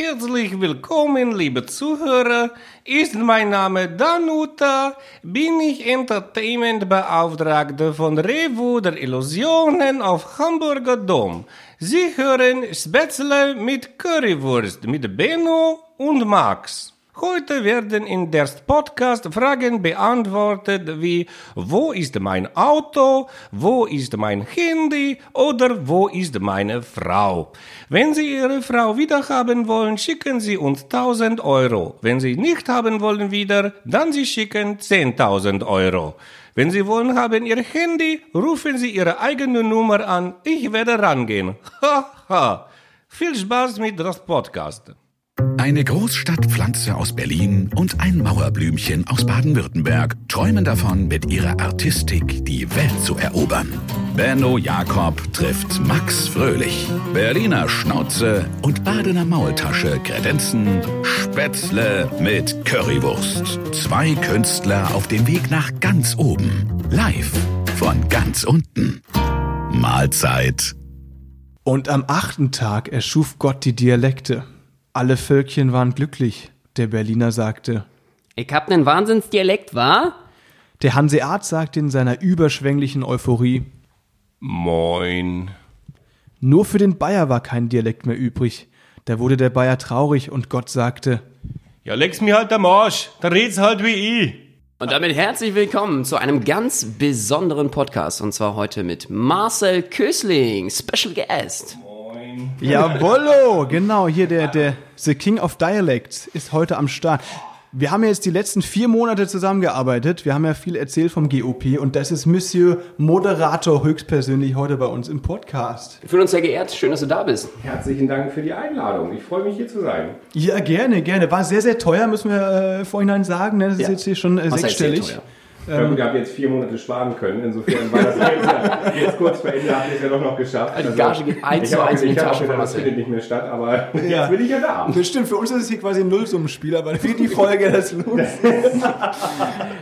Herzlich willkommen, liebe Zuhörer. Ist mein Name Danuta, bin ich Entertainment-Beauftragte von Revu der Illusionen auf Hamburger Dom. Sie hören Spätzle mit Currywurst mit Benno und Max. Heute werden in der Podcast Fragen beantwortet wie Wo ist mein Auto? Wo ist mein Handy? Oder wo ist meine Frau? Wenn Sie Ihre Frau wieder haben wollen, schicken Sie uns 1000 Euro. Wenn Sie nicht haben wollen wieder, dann Sie schicken 10.000 Euro. Wenn Sie wollen haben Ihr Handy, rufen Sie Ihre eigene Nummer an. Ich werde rangehen. Ha, ha. Viel Spaß mit das Podcast. Eine Großstadtpflanze aus Berlin und ein Mauerblümchen aus Baden-Württemberg träumen davon, mit ihrer Artistik die Welt zu erobern. Benno Jakob trifft Max Fröhlich. Berliner Schnauze und Badener Maultasche kredenzen Spätzle mit Currywurst. Zwei Künstler auf dem Weg nach ganz oben. Live von ganz unten. Mahlzeit. Und am achten Tag erschuf Gott die Dialekte. Alle Völkchen waren glücklich. Der Berliner sagte. Ich hab nen Wahnsinnsdialekt, wa? Der Hanseat sagte in seiner überschwänglichen Euphorie. Moin. Nur für den Bayer war kein Dialekt mehr übrig. Da wurde der Bayer traurig und Gott sagte. Ja, leck's mir halt am Arsch. Da red's halt wie ich. Und damit herzlich willkommen zu einem ganz besonderen Podcast. Und zwar heute mit Marcel Kösling, Special Guest. Jawollo, genau, hier der, der The King of Dialects ist heute am Start. Wir haben ja jetzt die letzten vier Monate zusammengearbeitet. Wir haben ja viel erzählt vom GOP und das ist Monsieur Moderator höchstpersönlich heute bei uns im Podcast. Wir fühlen uns sehr geehrt. Schön, dass du da bist. Herzlichen Dank für die Einladung. Ich freue mich hier zu sein. Ja, gerne, gerne. War sehr, sehr teuer, müssen wir äh, vorhinein sagen. Ne? Das ist Ja. jetzt hier schon äh, Was heißt sehr sechsstellig. Ja, gut, ihr habt jetzt vier Monate sparen können. Insofern war das jetzt, jetzt kurz vor Ende habt ihr es ja doch noch geschafft. Also die Gage geht eins ich zu eins in die ich Tasche von Das findet nicht mehr statt, aber Ja. jetzt bin ich ja da. Das stimmt, für uns ist es hier quasi ein Nullsummenspiel, aber für die Folge das lohnt sich.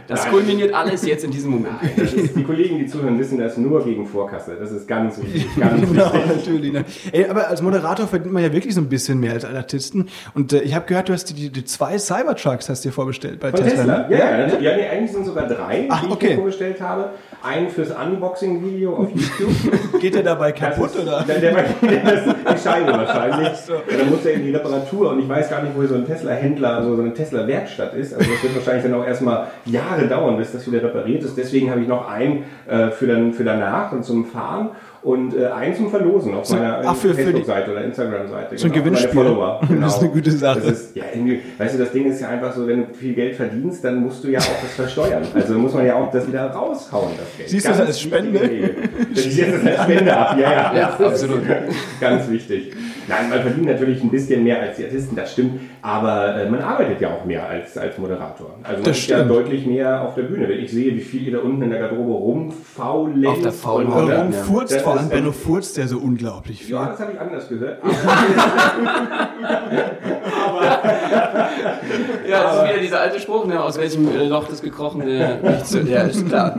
Das kulminiert alles jetzt in diesem Moment. Ist, die Kollegen, die zuhören, wissen das nur gegen Vorkasse. Das ist ganz wichtig. Ganz Genau, natürlich. Ne? Ey, aber als Moderator verdient man ja wirklich so ein bisschen mehr als Artisten. Und äh, ich habe gehört, du hast die, die, die zwei Cybertrucks hast dir vorbestellt bei Von Tesla. Tesla. ne? Ja, ja, ja nee, eigentlich sind sogar drei, Ach, die ich okay. vorgestellt habe. Einen fürs Unboxing-Video auf YouTube. Geht der dabei kaputt ist, oder? Der, der, der, die Scheibe wahrscheinlich. Ja, dann muss er in die Reparatur und ich weiß gar nicht, wo so ein Tesla-Händler, also so eine Tesla-Werkstatt ist. Also das wird wahrscheinlich dann auch erstmal Jahre dauern, bis das wieder repariert ist. Deswegen habe ich noch einen äh, für, dann, für danach und zum Fahren und äh, einen zum Verlosen auf meiner ach, für- für die- Facebook-Seite oder Instagram-Seite. So ein genau, Gewinnspiel. Follower. Genau. Das ist eine gute Sache. Das ist, ja, weißt du, das Ding ist ja einfach so, wenn du viel Geld verdienst, dann musst du ja auch das versteuern. Also muss man ja auch das wieder raushauen, das Geld. Siehst du das als Spende? Das siehst du das als Spende ab, ja, ja. Ja, absolut. Ganz wichtig. Nein, man verdient natürlich ein bisschen mehr als die Artisten, das stimmt, aber äh, man arbeitet ja auch mehr als, als Moderator. Also man Das ist ja stimmt. deutlich mehr auf der Bühne. Wenn ich sehe, wie viel ihr da unten in der Garderobe rumfaulenzt. Auf der faulen und- Haut, Warum Ja. furzt Das vor allem Benno furzt der so unglaublich viel? Ja, das habe ich anders gehört. Ja, das ist wieder dieser alte Spruch, ne? aus welchem Loch das gekrochene nicht zu. Ja, ist klar.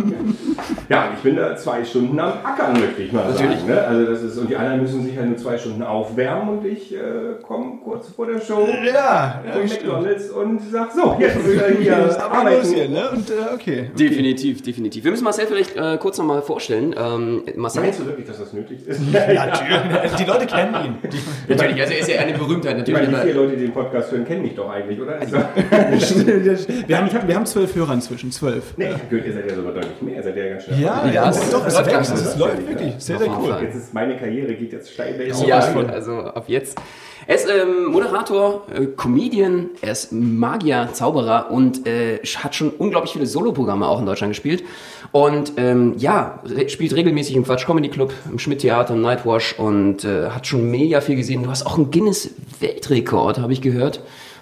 Ja, ich bin da zwei Stunden am Ackern, möchte ich mal Natürlich. sagen. Ne? Also das ist, und die anderen müssen sich halt nur zwei Stunden aufwärmen und ich äh, komme kurz vor der Show Ja, ja. McDonalds und sag so, jetzt er hier los arbeiten. hier, ne? Und äh, okay. Definitiv, definitiv. Wir müssen Marcel vielleicht äh, kurz nochmal vorstellen. Ähm, Marcel. Meinst du wirklich, dass das nötig ist? Natürlich. Die Leute kennen ihn. Natürlich, also er ist ja eine Berühmtheit, Ich meine, natürlich. die vier Aber Leute, die den Podcast hören, kennen mich doch eigentlich, oder? Also, wir, haben, wir haben zwölf Hörer inzwischen, zwölf. nee, ich hab gehört, ihr seid ja sogar deutlich mehr, ihr seid ja ganz schnell. Ja, Ja, ja, doch, es läuft wächst, langsam. es läuft wirklich. Sehr, sehr Auf cool. Jetzt ist meine Karriere geht jetzt steil bergauf. ja, also ab jetzt. Er ist ähm, Moderator, äh, Comedian, er ist Magier, Zauberer und äh, hat schon unglaublich viele Soloprogramme auch in Deutschland gespielt. Und ähm, ja, re spielt regelmäßig im Quatsch Comedy Club, im Schmidt Theater, im Nightwash und äh, hat schon mega viel gesehen. Du hast auch einen Guinness-Weltrekord, habe ich gehört.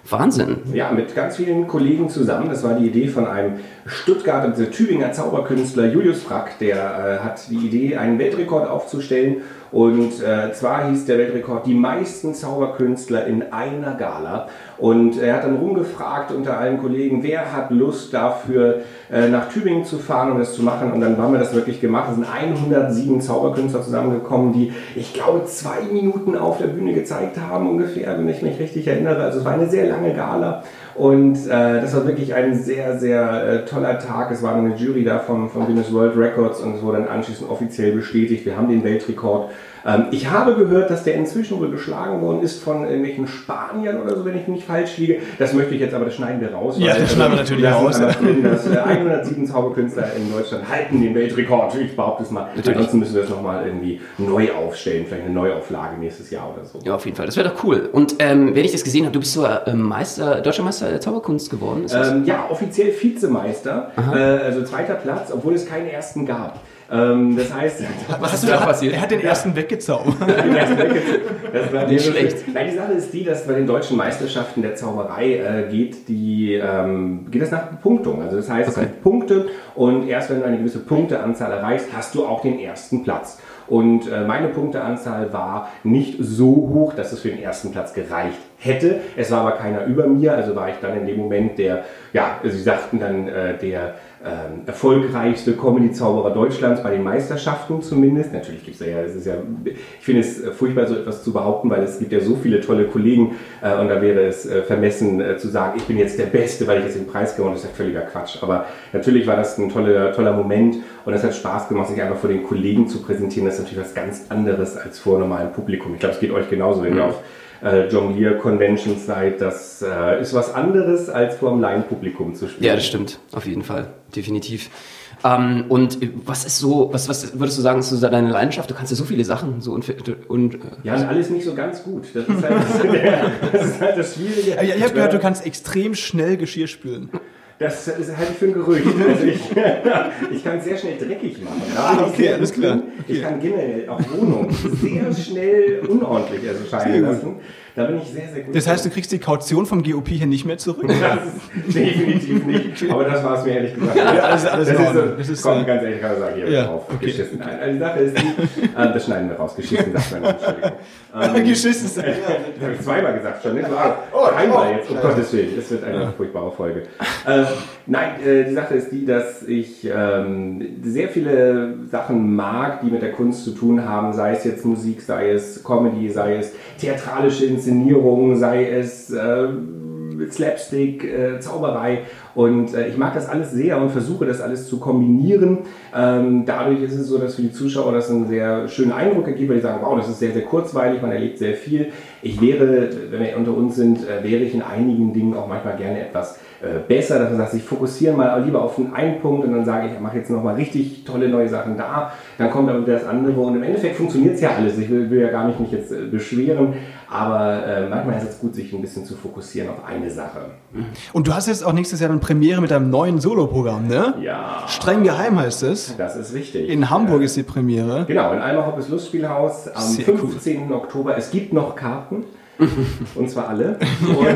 Wahnsinn. Ja, mit ganz vielen Kollegen zusammen. Das war die Idee von einem Stuttgarter, also Tübinger Zauberkünstler Julius Frack. Der äh, hat die Idee, einen Weltrekord aufzustellen Und äh, zwar hieß der Weltrekord die meisten Zauberkünstler in einer Gala. Und er hat dann rumgefragt unter allen Kollegen, wer hat Lust dafür äh, nach Tübingen zu fahren, um das zu machen. Und dann haben wir das wirklich gemacht. Es sind 107 Zauberkünstler zusammengekommen, die, ich glaube, zwei Minuten auf der Bühne gezeigt haben ungefähr, wenn ich mich richtig erinnere. Also es war eine sehr lange Gala. Und äh, das war wirklich ein sehr, sehr äh, toller Tag. Es war eine Jury da vom, vom Guinness World Records und es wurde dann anschließend offiziell bestätigt. Wir haben den Weltrekord. Ähm, ich habe gehört, dass der inzwischen wohl geschlagen worden ist von irgendwelchen Spaniern oder so, wenn ich nicht falsch liege. Das möchte ich jetzt aber, das schneiden wir raus. Ja, das schneiden wir natürlich lassen raus. dass äh, 107 Zauberkünstler in Deutschland halten den Weltrekord. Ich behaupte es mal. Ansonsten müssen wir das nochmal irgendwie neu aufstellen. Vielleicht eine Neuauflage nächstes Jahr oder so. Ja, auf jeden Fall. Das wäre doch cool. Und ähm, wenn ich das gesehen habe, du bist so ähm, Meister, deutscher Meister der Zauberkunst geworden. Das? Ähm, ja, offiziell Vizemeister, äh, also zweiter Platz, obwohl es keinen ersten gab. Ähm, das heißt, Was du da passiert? Er hat den ersten weggezaubert. das war Nicht so schlecht. Nein, die Sache ist die, dass bei den deutschen Meisterschaften der Zauberei äh, geht, die, ähm, geht das nach Punktung. Also das heißt, es gibt Punkte und erst wenn du eine gewisse Punkteanzahl erreichst, hast du auch den ersten Platz. Und äh, meine Punkteanzahl war nicht so hoch, dass es für den ersten Platz gereicht hätte. Es war aber keiner über mir, also war ich dann in dem Moment der, ja, sie sagten dann äh, der ähm, erfolgreichste Comedy-Zauberer Deutschlands bei den Meisterschaften zumindest. Natürlich gibt es ja, es ist ja, ich finde es äh, furchtbar, so etwas zu behaupten, weil es gibt ja so viele tolle Kollegen äh, und da wäre es äh, vermessen äh, zu sagen, ich bin jetzt der Beste, weil ich jetzt den Preis gewonnen habe. Das ist ja völliger Quatsch. Aber natürlich war das ein toller, toller Moment und es hat Spaß gemacht, sich einfach vor den Kollegen zu präsentieren. Das ist natürlich was ganz anderes als vor normalem Publikum. Ich glaube, es geht euch genauso, wenn ihr auf äh, Jonglier-Conventions seid. Das äh, ist was anderes, als vor einem Laienpublikum zu spielen. Ja, das stimmt. Auf jeden Fall. Definitiv. Ähm, und was ist so, was, was würdest du sagen, ist so deine Leidenschaft? Du kannst ja so viele Sachen so und, und äh, Ja, und alles nicht so ganz gut. Das ist halt das, das, ist halt das Schwierige. Ja, ich habe gehört, du kannst extrem schnell Geschirr spülen. Das ist halte ich für ein Gerücht. Also ich, ich kann es sehr schnell dreckig machen. Ah, okay, alles klar. drin. Ich kann generell auch Wohnungen sehr schnell unordentlich erscheinen lassen. Da bin ich sehr, sehr gut. Das heißt, du kriegst die Kaution vom GOP hier nicht mehr zurück. das definitiv nicht. Aber das war es mir ehrlich gesagt. Ja, alles- alles das ist, so, Das ist, komm, äh, ganz ehrlich, kann ich sagen, hier ja, drauf. okay. Geschissen. Nein, Also die Sache ist die, äh, das schneiden wir raus. Geschissen sagt man. Entschuldigung. Ähm, Geschissen. Das habe ich zweimal gesagt schon. Nicht? Oh, einmal jetzt, um Gottes Willen. Es wird eine furchtbare Folge. Äh, nein, äh, die Sache ist die, dass ich ähm, sehr viele Sachen mag, die mit der Kunst zu tun haben. Sei es jetzt Musik, sei es Comedy, sei es theatralische Inszenierungen, sei es äh, Slapstick, äh, Zauberei. Und äh, ich mag das alles sehr und versuche das alles zu kombinieren. Ähm, dadurch ist es so, dass für die Zuschauer das einen sehr schönen Eindruck ergibt, weil die sagen, wow, das ist sehr, sehr kurzweilig, man erlebt sehr viel. Ich wäre, wenn wir unter uns sind, äh, wäre ich in einigen Dingen auch manchmal gerne etwas äh, besser, dass man sagt, ich fokussiere mal lieber auf einen, einen Punkt und dann sage ich, ich mache jetzt nochmal richtig tolle neue Sachen da, dann kommt aber wieder das andere und im Endeffekt funktioniert es ja alles. Ich will, will ja gar nicht mich jetzt äh, beschweren, aber äh, manchmal ist es gut, sich ein bisschen zu fokussieren auf eine Sache. Und du hast jetzt auch nächstes Jahr eine Premiere mit deinem neuen Soloprogramm, ne? Ja, Streng geheim heißt es. das ist richtig. In Hamburg ist die Premiere. Genau, in Almerhoppes Lustspielhaus am Sehr cool. 15. Oktober. Es gibt noch Karten. Und zwar alle. Und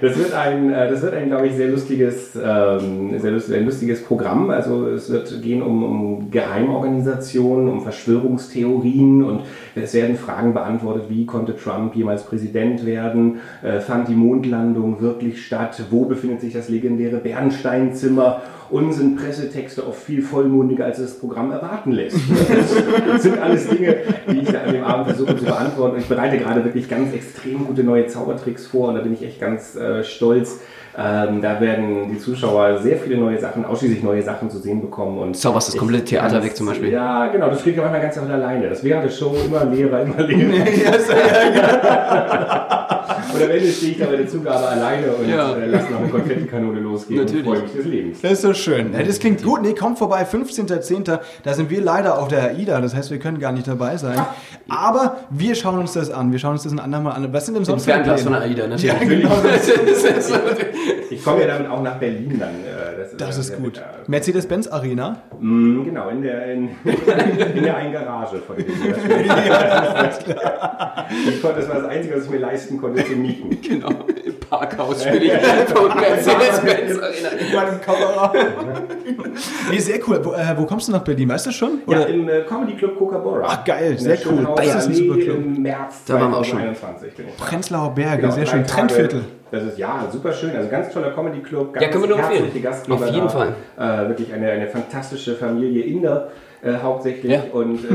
das wird ein, äh, das wird ein, glaube ich, sehr lustiges, ähm, sehr lustiges Programm. Also es wird gehen um, um Geheimorganisationen, um Verschwörungstheorien und es werden Fragen beantwortet, wie konnte Trump jemals Präsident werden? Äh, fand die Mondlandung wirklich statt? Wo befindet sich das legendäre Bernsteinzimmer? Und sind Pressetexte oft viel vollmundiger, als das Programm erwarten lässt. Das sind alles Dinge, die ich da an dem Abend versuche zu beantworten. Und ich bereite gerade wirklich ganz extrem gute neue Zaubertricks vor und da bin ich echt ganz äh, stolz. Ähm, da werden die Zuschauer sehr viele neue Sachen, ausschließlich neue Sachen zu sehen bekommen. Und Zauberst das komplette Theater ganz- weg zum Beispiel? Ja, genau, das kriege ich manchmal ganz alleine. Das während der Show immer leerer, immer leerer. Und am Ende stehe ich da bei der Zugabe alleine und Ja. äh, lasse noch eine Konfettikanone losgehen Natürlich. und freue mich des Lebens. Das ist so schön. Ja, das klingt gut. Nee, kommt vorbei. 15.10. Da sind wir leider auf der AIDA. Das heißt, wir können gar nicht dabei sein. Aber wir schauen uns das an. Wir schauen uns das ein andermal an. Was sind denn Im sonst Fernglas von der AIDA, ne? Ja, genau. Das ist so- Ich komme ja damit auch nach Berlin dann. äh, Das ist, Das ist gut. Mercedes-Benz Arena. Mm, Genau, in der, in, in der einen Garage von dem. Ich konnte, das war das Einzige, was ich mir leisten konnte zu mieten. genau. Parkhaus spiele ich von Mercedes-Benz Arena. In meinem Kamera. nee, sehr cool. Wo, äh, wo kommst du nach Berlin? Weißt du schon? Ja, Oder? im äh, Comedy Club Kookaburra. Ach, geil, sehr cool. Das ist ein super Club. Im März Da waren wir auch schon. 2021 bin ich da. Prenzlauer Berge, Genau, sehr schön. Trendviertel. Das ist ja super schön, also ganz toller Comedy Club, ganz Ja, können wir nur empfehlen. Auf jeden da. Fall. Äh, wirklich eine, eine fantastische Familie Inder. Äh, hauptsächlich Ja. und äh,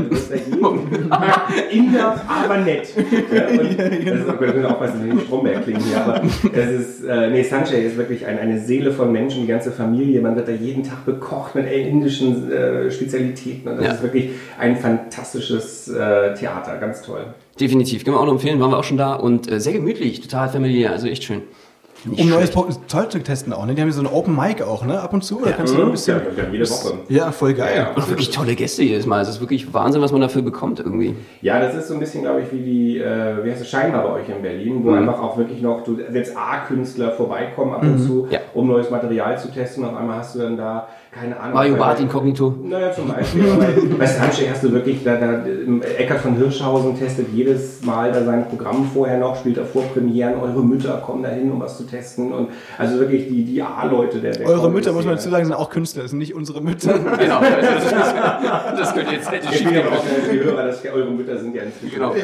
du Inder, aber nett. Ja, und das ist, wir müssen aufpassen, dass wir nicht Stromberg klingen hier, aber es ist, äh, nee, Sanjay ist wirklich ein, eine Seele von Menschen, die ganze Familie. Man wird da jeden Tag bekocht mit indischen äh, Spezialitäten und das Ja. ist wirklich ein fantastisches äh, Theater, ganz toll. Definitiv, können wir auch noch empfehlen, waren wir auch schon da und äh, sehr gemütlich, total familiär, also echt schön. Nicht Um neues schlecht. Zeug zu testen auch, ne? Die haben ja so ein Open Mic auch, ne? Ab und zu. Da kannst du ein bisschen. Ja, haben jede Woche. Ja, voll geil. Ja, ja. Und wirklich tolle Gäste jedes Mal. Es ist wirklich Wahnsinn, was man dafür bekommt irgendwie. Ja, das ist so ein bisschen, glaube ich, wie die, äh, wie heißt es, scheinbar bei euch in Berlin, wo einfach auch wirklich noch, du, selbst A-Künstler vorbeikommen ab und zu, Ja. um neues Material zu testen. Auf einmal hast du dann da, keine Ahnung. Mario bei- Barth Inkognito. Naja, zum Beispiel. Bei Sanche hast du wirklich, da, da, Eckart von Hirschhausen testet jedes Mal da sein Programm vorher noch, spielt da Vorpremieren, eure Mütter kommen da hin, um was zu testen. Und also wirklich die, die A-Leute der, der Eure Mütter, muss man dazu sagen, sind auch Künstler, das sind nicht unsere Mütter. Genau. Das, das könnte jetzt hätte schief gehen die Hörer, dass eure Mütter sind ja inzwischen. Genau.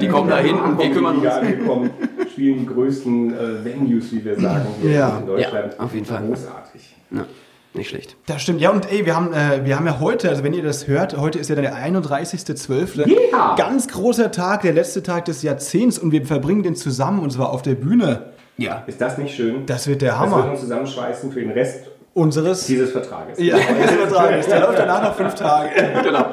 Die kommen da hin und wir kümmern uns. Angekommen, spielen die größten äh, Venues, wie wir sagen, hier Ja. in Deutschland. Ja, auf jeden Fall. Großartig. Ja, nicht schlecht. Das stimmt. Ja, und ey, wir haben, äh, wir haben ja heute, also wenn ihr das hört, heute ist ja der 31.12. Ja. Ganz großer Tag, der letzte Tag des Jahrzehnts und wir verbringen den zusammen und zwar auf der Bühne. Ja. Ist das nicht schön? Das wird der Das wird Hammer. uns zusammenschweißen für den Rest Unseres. dieses Vertrages. Ja, das übertragen ist. Der läuft danach noch fünf Tage. Genau.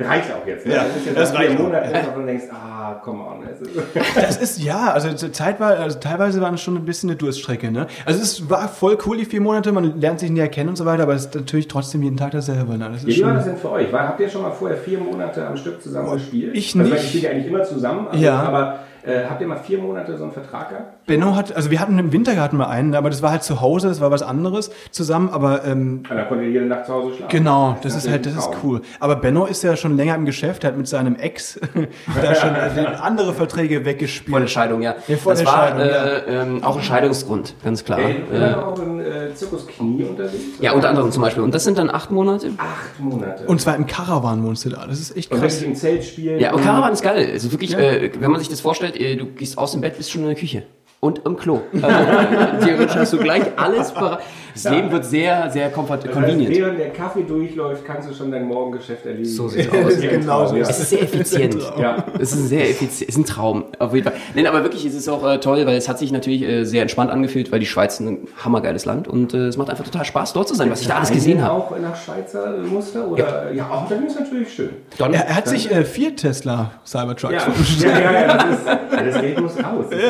Reicht auch jetzt. Ne? Ja, das ist das reicht. Monaten, wo du denkst, ah, come on. Ist- Das ist ja, also zur Zeit war, also teilweise war es schon ein bisschen eine Durststrecke, ne? Also es war voll cool, die vier Monate, man lernt sich näher kennen und so weiter, aber es ist natürlich trotzdem jeden Tag dasselbe, ne? Das ist Wie war das denn für euch? Habt ihr schon mal vorher vier Monate am Stück zusammen gespielt? ich Also, nicht. Ich spiele ja eigentlich immer zusammen, also, Ja. aber äh, habt ihr mal vier Monate so einen Vertrag gehabt? Benno hat, also wir hatten im Winter hatten wir einen, aber das war halt zu Hause, das war was anderes zusammen, aber ähm, Und dann konntet ihr jede Nacht zu Hause schlafen. Genau, das ist halt, das ist cool. Aber Benno ist ja schon länger im Geschäft, er hat mit seinem Ex da schon äh, andere Verträge Vor der weggespielt. Scheidung, ja. Ja, vor das der war Scheidung, äh, ähm, auch ein Scheidungsgrund, ganz klar. Ey, Äh, auch im äh, Zirkus Knie unterwegs? ja, unter anderem zum Beispiel. Und das sind dann acht Monate. Acht Monate. Und zwar im Caravan wohnst du da. Das ist echt Und krass. wirklich im Zelt spielen. Ja, und Caravan ist geil. Also wirklich, äh, wenn man sich das vorstellt, du gehst aus dem Bett, bist schon in der Küche. Und im Klo. Also, theoretisch hast du gleich alles bereit. Das Ja. Leben wird sehr, sehr comfort Das heißt, convenient. während der Kaffee durchläuft, kannst du schon dein Morgengeschäft erledigen. So sieht's Ja, aus. das ist Genau so. Ja. Es ist sehr effizient. Ja. Es ist ein sehr effizient, ist ein Traum, auf jeden Fall. Nein, aber wirklich, es ist auch äh, toll, weil es hat sich natürlich äh, sehr entspannt angefühlt, weil die Schweiz ein hammergeiles Land und äh, es macht einfach total Spaß, dort zu sein, was ich da alles gesehen habe. auch nach Schweizer Muster? Oder? Ja, auch dann ist natürlich schön. Dann, Er, er hat sich äh, vier Tesla Cybertrucks Ja, vorgestellt. ja, ja, ja, das, ist, ja, das Geld muss raus. Das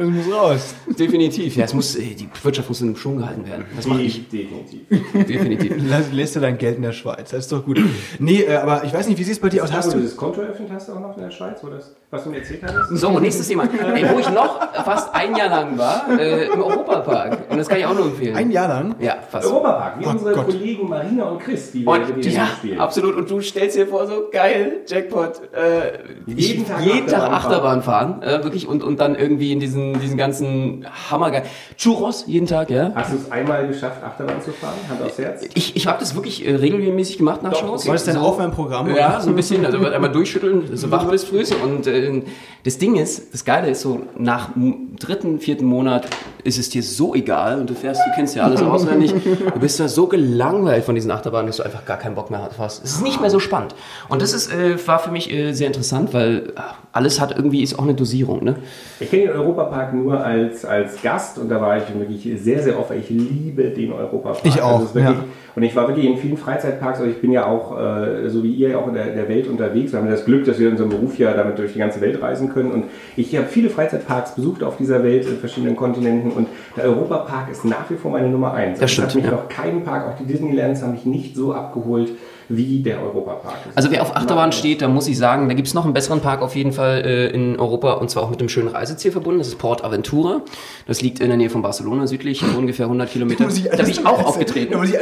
Das muss raus. definitiv. Ja, es muss, äh, die Wirtschaft muss in Schwung gehalten werden. Das mache ich definitiv. definitiv. Lass, lässt du dein Geld in der Schweiz. Das ist doch gut. Nee, äh, aber ich weiß nicht, wie sieht es bei dir aus? Hast Hast du dieses Konto eröffnet hast du auch noch in der Schweiz, das, was du mir erzählt hattest? So, nächstes Thema. Ey, wo ich noch fast ein Jahr lang war, äh, im Europapark. Und das kann ich auch nur empfehlen. Ein Jahr lang? ja, fast. Europapark, wie Oh unsere Gott. Kollegen Marina und Chris, die wir Und mit denen ja, spielen. absolut. Und du stellst dir vor, so geil, Jackpot. Äh, Jeden ich- Tag jeden Tag Achterbahn Achterbahn fahren, äh, wirklich und und dann irgendwie in diesen diesen ganzen Hammergeil Churros jeden Tag, ja. Hast du es einmal geschafft, Achterbahn zu fahren? Hand aufs Herz? Ich, ich habe das wirklich äh, regelmäßig gemacht nach Doch, okay. War das dein So- Aufwärmprogramm? Ja, so ein bisschen, also einmal durchschütteln, so wach bis früh. Und äh, das Ding ist, das Geile ist so, nach dem dritten, vierten Monat ist es dir so egal und du fährst, du kennst ja alles auswendig, du bist da so gelangweilt von diesen Achterbahnen, dass du einfach gar keinen Bock mehr hast. Es ist nicht mehr so spannend. Und das ist, äh, war für mich äh, sehr interessant, weil ah, alles hat irgendwie, ist auch eine Dosierung, ne? Ich kenne den Europapark nur als, als Gast und da war ich wirklich sehr, sehr oft. Ich liebe den Europapark. Ich auch, Also ja. Und ich war wirklich in vielen Freizeitparks, also ich bin ja auch, äh, so wie ihr, auch in der, der Welt unterwegs. Wir haben das Glück, dass wir in unserem Beruf ja damit durch die ganze Welt reisen können. Und ich habe viele Freizeitparks besucht auf dieser Welt, in verschiedenen Kontinenten. Und der Europapark ist nach wie vor meine Nummer eins. Das stimmt, hat mich ja. noch keinen Park, auch die Disneylands haben mich nicht so abgeholt wie der Europapark. Also wer auf Achterbahn steht, da muss ich sagen, da gibt's noch einen besseren Park auf jeden Fall äh, in Europa und zwar auch mit einem schönen Reiseziel verbunden. Das ist Port Aventura. Das liegt in der Nähe von Barcelona südlich, ungefähr 100 Kilometer. Da bin ich auch aufgetreten. Da, ich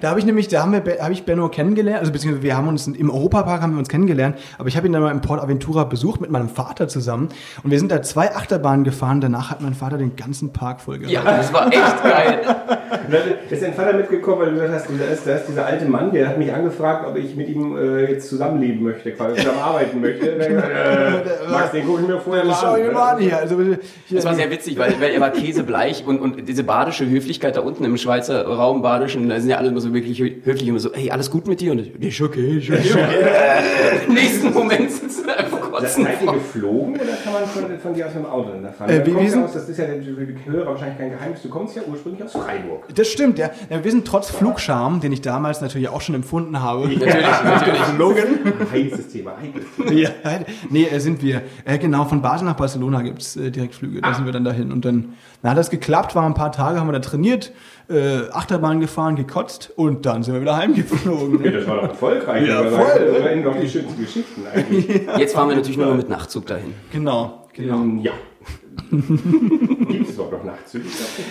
da habe ich nämlich, da haben wir, habe ich Benno kennengelernt, also beziehungsweise wir haben uns im Europapark haben wir uns kennengelernt, aber ich habe ihn dann mal im Port Aventura besucht mit meinem Vater zusammen und wir sind da zwei Achterbahnen gefahren. Danach hat mein Vater den ganzen Park voll Ja, das war echt geil. Ist dein Vater mitgekommen, weil du gesagt hast, da ist, da ist dieser alte Mann, der hat mich angefragt, ob ich mit ihm äh, jetzt zusammenleben möchte, quasi zusammenarbeiten möchte. Äh, Max, den gucke ich mir vorher mal Schau an. dir mal an hier. Also, hier Das war sehr witzig, weil, weil er war käsebleich und, und diese badische Höflichkeit da unten im Schweizer Raum badischen, da sind ja alle immer so wirklich hö- höflich immer so, hey, alles gut mit dir? Und ich, ist okay, ist okay. Im nächsten Moment sitzen wir einfach kurz Seid ihr geflogen oder kann man von, von dir aus mit dem Auto fahren? Äh, sind- aus, das ist ja für die Hörer wahrscheinlich kein Geheimnis, du kommst ja ursprünglich aus Freiburg. Das stimmt, ja. ja. Wir sind trotz Flugscham, den ich damals natürlich auch schon empfunden habe. Natürlich, natürlich. Logan. Heißes Thema, heikles Thema. Ja, nee, äh, sind wir. Äh, genau, von Basel nach Barcelona gibt's äh, Direktflüge. Da sind wir dann dahin. Und dann na, hat das geklappt, war ein paar Tage, haben wir da trainiert, äh, Achterbahn gefahren, gekotzt und dann sind wir wieder heimgeflogen. Ja, das war doch erfolgreich. Ja, voll. Das waren doch die schönsten Geschichten eigentlich. Jetzt fahren wir natürlich nur mit Nachtzug dahin. Genau, genau. Ähm, ja. Gibt es überhaupt noch Nachtzüge?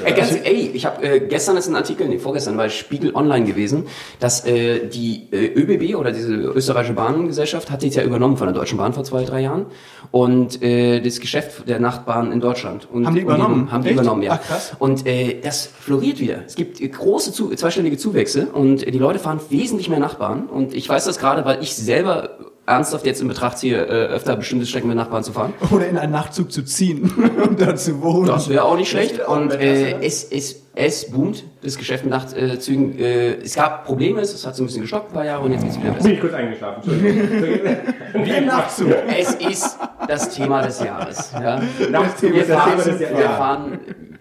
Ey, ganz, ey, ich habe äh, gestern ist ein Artikel, nee, vorgestern war Spiegel Online gewesen, dass äh, die äh, ÖBB oder diese österreichische Bahngesellschaft hat die jetzt ja übernommen von der Deutschen Bahn vor zwei, drei Jahren und äh, das Geschäft der Nachtbahn in Deutschland. Und, Haben die und übernommen? haben die Echt? übernommen, ja. Ach, krass. Und äh, das floriert wieder. Es gibt äh, große zu, zweistellige Zuwächse und äh, die Leute fahren wesentlich mehr Nachbahn und ich weiß das gerade, weil ich selber ernsthaft jetzt in Betracht ziehe, äh, öfter bestimmte Strecken mit Nachbarn zu fahren. Oder in einen Nachtzug zu ziehen und da zu wohnen. Das wäre auch nicht schlecht. Und äh, es, es, es boomt, das Geschäft mit Nachtzügen. Äh, es gab Probleme, es hat so ein bisschen gestoppt, ein paar Jahre, und jetzt geht's wieder besser. Bin ich kurz eingeschlafen, Entschuldigung. Wie im Nachtzug. Es ist das Thema des Jahres. Ja. Nachtzug Wir ist das fahren, Thema des Jahres. wir fahren,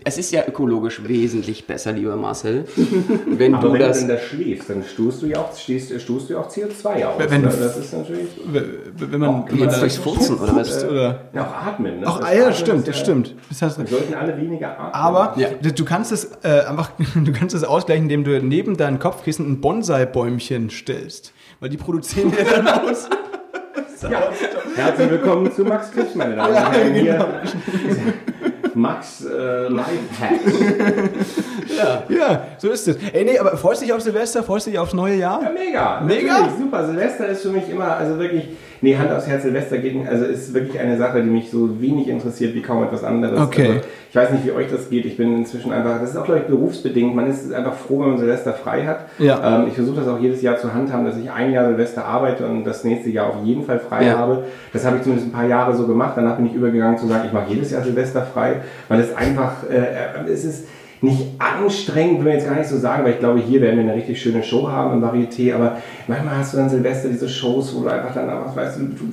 es ist ja ökologisch wesentlich besser, lieber Marcel. Wenn Aber du wenn das. du denn da schläfst, dann stoßt du ja auch, stehst, stoßt du ja auch CO2 aus. Wenn du- ne? das ist natürlich. Wenn man, wenn man durchs Furzen, oder was? pupst, oder? Ja, auch atmen. Ne? Das ah, ja, stimmt, ja- stimmt. Das heißt, Wir sollten alle weniger atmen. Aber Ja. du kannst es äh, einfach, du kannst es ausgleichen, indem du neben dein Kopfkissen ein Bonsai-Bäumchen stellst. Weil die produzieren ja dann aus. Ja. Herzlich willkommen zu Max Clips, meine Damen und Herren. Hier Max äh, Lifehacks. Ja, so ist es. Ey, nee, aber freust du dich auf Silvester? Freust du dich aufs neue Jahr? Ja, mega. Mega? Natürlich, super. Silvester ist für mich immer, also wirklich, nee, Hand aufs Herz, Silvester geht, also ist wirklich eine Sache, die mich so wenig interessiert wie kaum etwas anderes. Okay. Also, ich weiß nicht, wie euch das geht. Ich bin inzwischen einfach, das ist auch, glaube ich, berufsbedingt. Man ist einfach froh, wenn man Silvester frei hat. Ja. Ähm, ich versuche das auch jedes Jahr zu handhaben, dass ich ein Jahr Silvester arbeite und das nächste Jahr auf jeden Fall frei Ja. habe. Das habe ich zumindest ein paar Jahre so gemacht. Danach bin ich übergegangen zu sagen, ich mache jedes Jahr Silvester frei, weil es einfach, äh, es ist nicht anstrengend, will ich jetzt gar nicht so sagen, weil ich glaube, hier werden wir eine richtig schöne Show haben im Varieté, aber manchmal hast du dann Silvester diese Shows, wo du einfach dann, was weißt du, du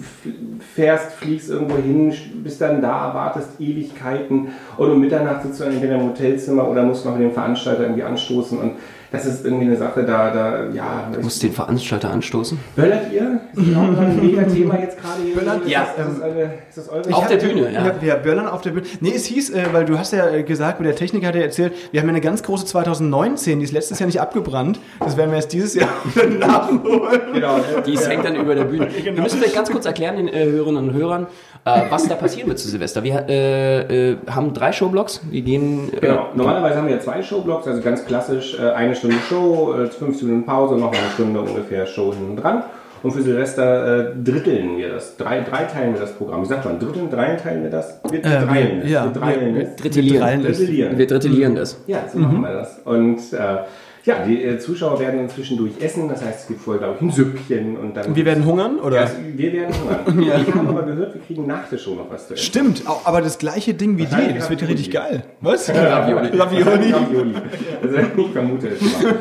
fährst, fliegst irgendwo hin, bist dann da, wartest Ewigkeiten und um Mitternacht sitzt du dann entweder im Hotelzimmer oder musst noch mit dem Veranstalter irgendwie anstoßen und das ist irgendwie eine Sache, da, da, ja, Du musst den Veranstalter anstoßen. Böllert ihr? Das ist auch ein mega Thema jetzt gerade hier. Böllern? Ist Ja. Das, ist, das eine, ist das eure? Auf hab- der Bühne, ja. Ja, ja, Börlern auf der Bühne. Nee, es hieß, äh, weil du hast ja äh, gesagt, mit der Technik hat er erzählt, wir haben ja eine ganz große 2019, die ist letztes Jahr nicht abgebrannt. Das werden wir jetzt dieses Jahr nachholen. Genau. Die hängt dann über der Bühne. Wir müssen vielleicht ganz kurz erklären den äh, Hörerinnen und Hörern, äh, was da passieren wird zu Silvester. Wir äh, äh, haben drei Showblocks. Wir gehen. Äh, Genau. Normalerweise haben wir zwei Showblocks, also ganz klassisch äh, eine Stunde Show, äh, 15 Minuten Pause und noch eine Stunde ungefähr Show hinten dran. Und für Silvester äh, dritteln wir das. Drei, drei teilen wir das Programm. Wie sagt man? Dritteln, dreien teilen wir das? Wir Äh, dreilen es. ja, wir dreilen wir- es. Drittellieren. Es. Wir drittellieren das. Ja, so machen wir das. Und äh, ja, die äh, Zuschauer werden dann zwischendurch essen. Das heißt, es gibt vorher, glaube ich, ein Süppchen und dann. Wir werden hungern, oder? Ja, wir werden hungern. Ich habe aber gehört, wir kriegen nach der Show noch was zu essen. Stimmt, aber das gleiche Ding wie dir, das wird ja richtig geil. Was? Ravioli. Ravioli. Ravioli. Also ich vermute es mal.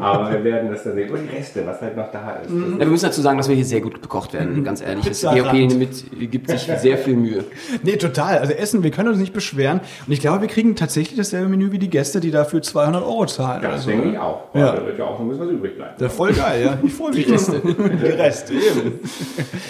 Aber wir werden das dann sehen. Und die Reste, was halt noch da ist. Ja, wir müssen dazu sagen, dass wir hier sehr gut bekocht werden, ganz ehrlich. Das. GOP mit, gibt sich sehr viel Mühe. Nee, total. Also Essen, wir können uns nicht beschweren. Und ich glaube, wir kriegen tatsächlich dasselbe Menü wie die Gäste, die dafür 200 Euro zahlen. Das oder so. denke ich auch. Weil Ja. Da wird ja auch noch ein bisschen was übrig bleiben. Ja, voll geil, ja. Ich freue mich. Die Reste. Die Reste, eben.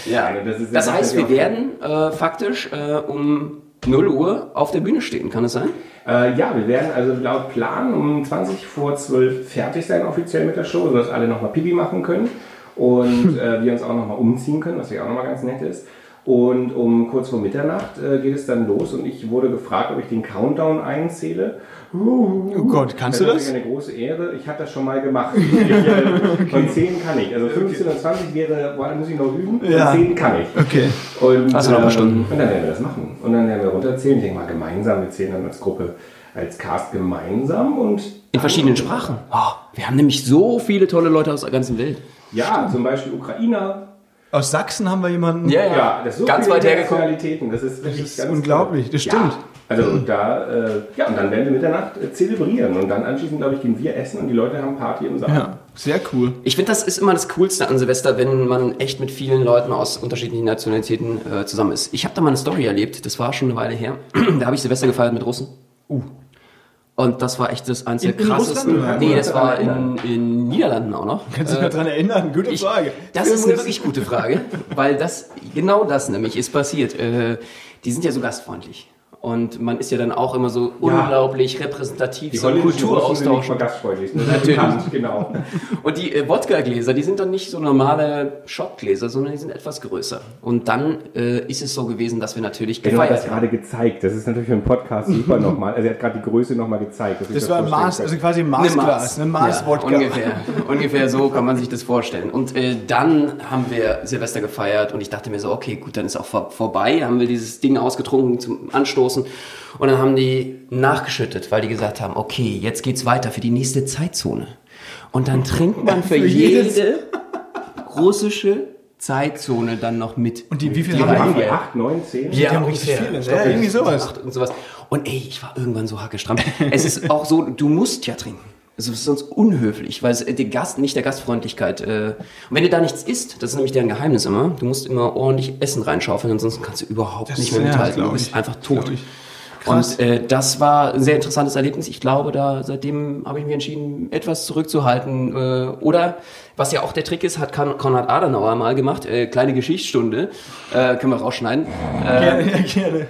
Ja. Das ist- Das heißt, wir werden äh, faktisch äh, um 0 Uhr auf der Bühne stehen, kann es sein? Äh, ja, wir werden also laut Plan um 20 vor 12 fertig sein offiziell mit der Show, sodass alle nochmal Pipi machen können. und äh, wir uns auch nochmal umziehen können, was ja auch nochmal ganz nett ist. Und um kurz vor Mitternacht äh, geht es dann los und ich wurde gefragt, ob ich den Countdown einzähle. Oh Gott, kannst du das? das? ist eine große Ehre. Ich habe das schon mal gemacht. Ich, äh, Von 10 kann ich. Also 15 und 20 wäre, boah, da muss ich noch üben. Ja. Von 10 kann ich. Okay. Und, Hast du noch ein paar ähm, Stunden? Und dann werden wir das machen. Und dann werden wir runterzählen. Ich denke mal gemeinsam. Wir zählen dann als Gruppe, als Cast gemeinsam. Und In verschiedenen Sprachen. Oh, wir haben nämlich so viele tolle Leute aus der ganzen Welt. ja, zum Beispiel Ukrainer. Aus Sachsen haben wir jemanden. Ja, das ist so ganz viele weit hergekommen. Das ist, Das ist ganz unglaublich, das Ja. Also da, äh, ja, und dann werden wir Mitternacht äh, zelebrieren. Und dann anschließend, glaube ich, gehen wir essen und die Leute haben Party im Saal. Ja, sehr cool. Ich finde, das ist immer das Coolste an Silvester, wenn man echt mit vielen Leuten aus unterschiedlichen Nationalitäten äh, zusammen ist. Ich habe da mal eine Story erlebt, das war schon eine Weile her. da habe ich Silvester gefeiert mit Russen. Und das war echt das eins der In- in krassesten. Nee, das war in, daran in Niederlanden auch noch. Kannst du dich noch dran erinnern? Gute Ich, Frage. das ist eine wirklich gute Frage, weil das genau das nämlich ist passiert. Äh, die sind ja so gastfreundlich. Und man ist ja dann auch immer so unglaublich repräsentativ, Die so nicht Kulturaustausch. gastfreundlich. Ne? Natürlich. Bekannt, genau. Und die äh, Wodka-Gläser, die sind dann nicht so normale Schottgläser, sondern die sind etwas größer. Und dann äh, ist es so gewesen, dass wir natürlich Genau, hat das gefeiert haben. gerade gezeigt. Das ist natürlich für einen Podcast super nochmal. Also er hat gerade die Größe nochmal gezeigt. ich Das war ein Maß, also quasi ein Eine Maßglas, ein Ja, Maßwodka. ungefähr. ungefähr so kann man sich das vorstellen. Und äh, dann haben wir Silvester gefeiert und ich dachte mir so, okay, gut, dann ist auch vor, vorbei. Haben wir dieses Ding ausgetrunken zum Anstoßen und dann haben die nachgeschüttet, weil die gesagt haben, okay, jetzt geht's weiter für die nächste Zeitzone. Und dann trinkt man für, Für jedes- jede russische Zeitzone dann noch mit. Und die, wie viel Die haben wir? Haben wir 8, 9, 10? Die haben richtig viele, ne? Ja, irgendwie sowas. Und sowas. Und ey, ich war irgendwann so hackestramm. es ist auch so, du musst ja trinken. Es ist sonst unhöflich, weil es äh, der Gast nicht der Gastfreundlichkeit. Äh, und wenn du da nichts isst, das ist nämlich deren Geheimnis immer, du musst immer ordentlich Essen reinschaufeln, ansonsten kannst du überhaupt Das nicht mehr ja, mithalten. du bist ich. einfach tot. Krass. Und äh, das war ein sehr interessantes Erlebnis. Ich glaube, da seitdem habe ich mich entschieden, etwas zurückzuhalten. Äh, oder was ja auch der Trick ist, hat Kon Konrad Adenauer mal gemacht. Äh, kleine Geschichtsstunde, äh, können wir rausschneiden. Äh, Gerne, gerne.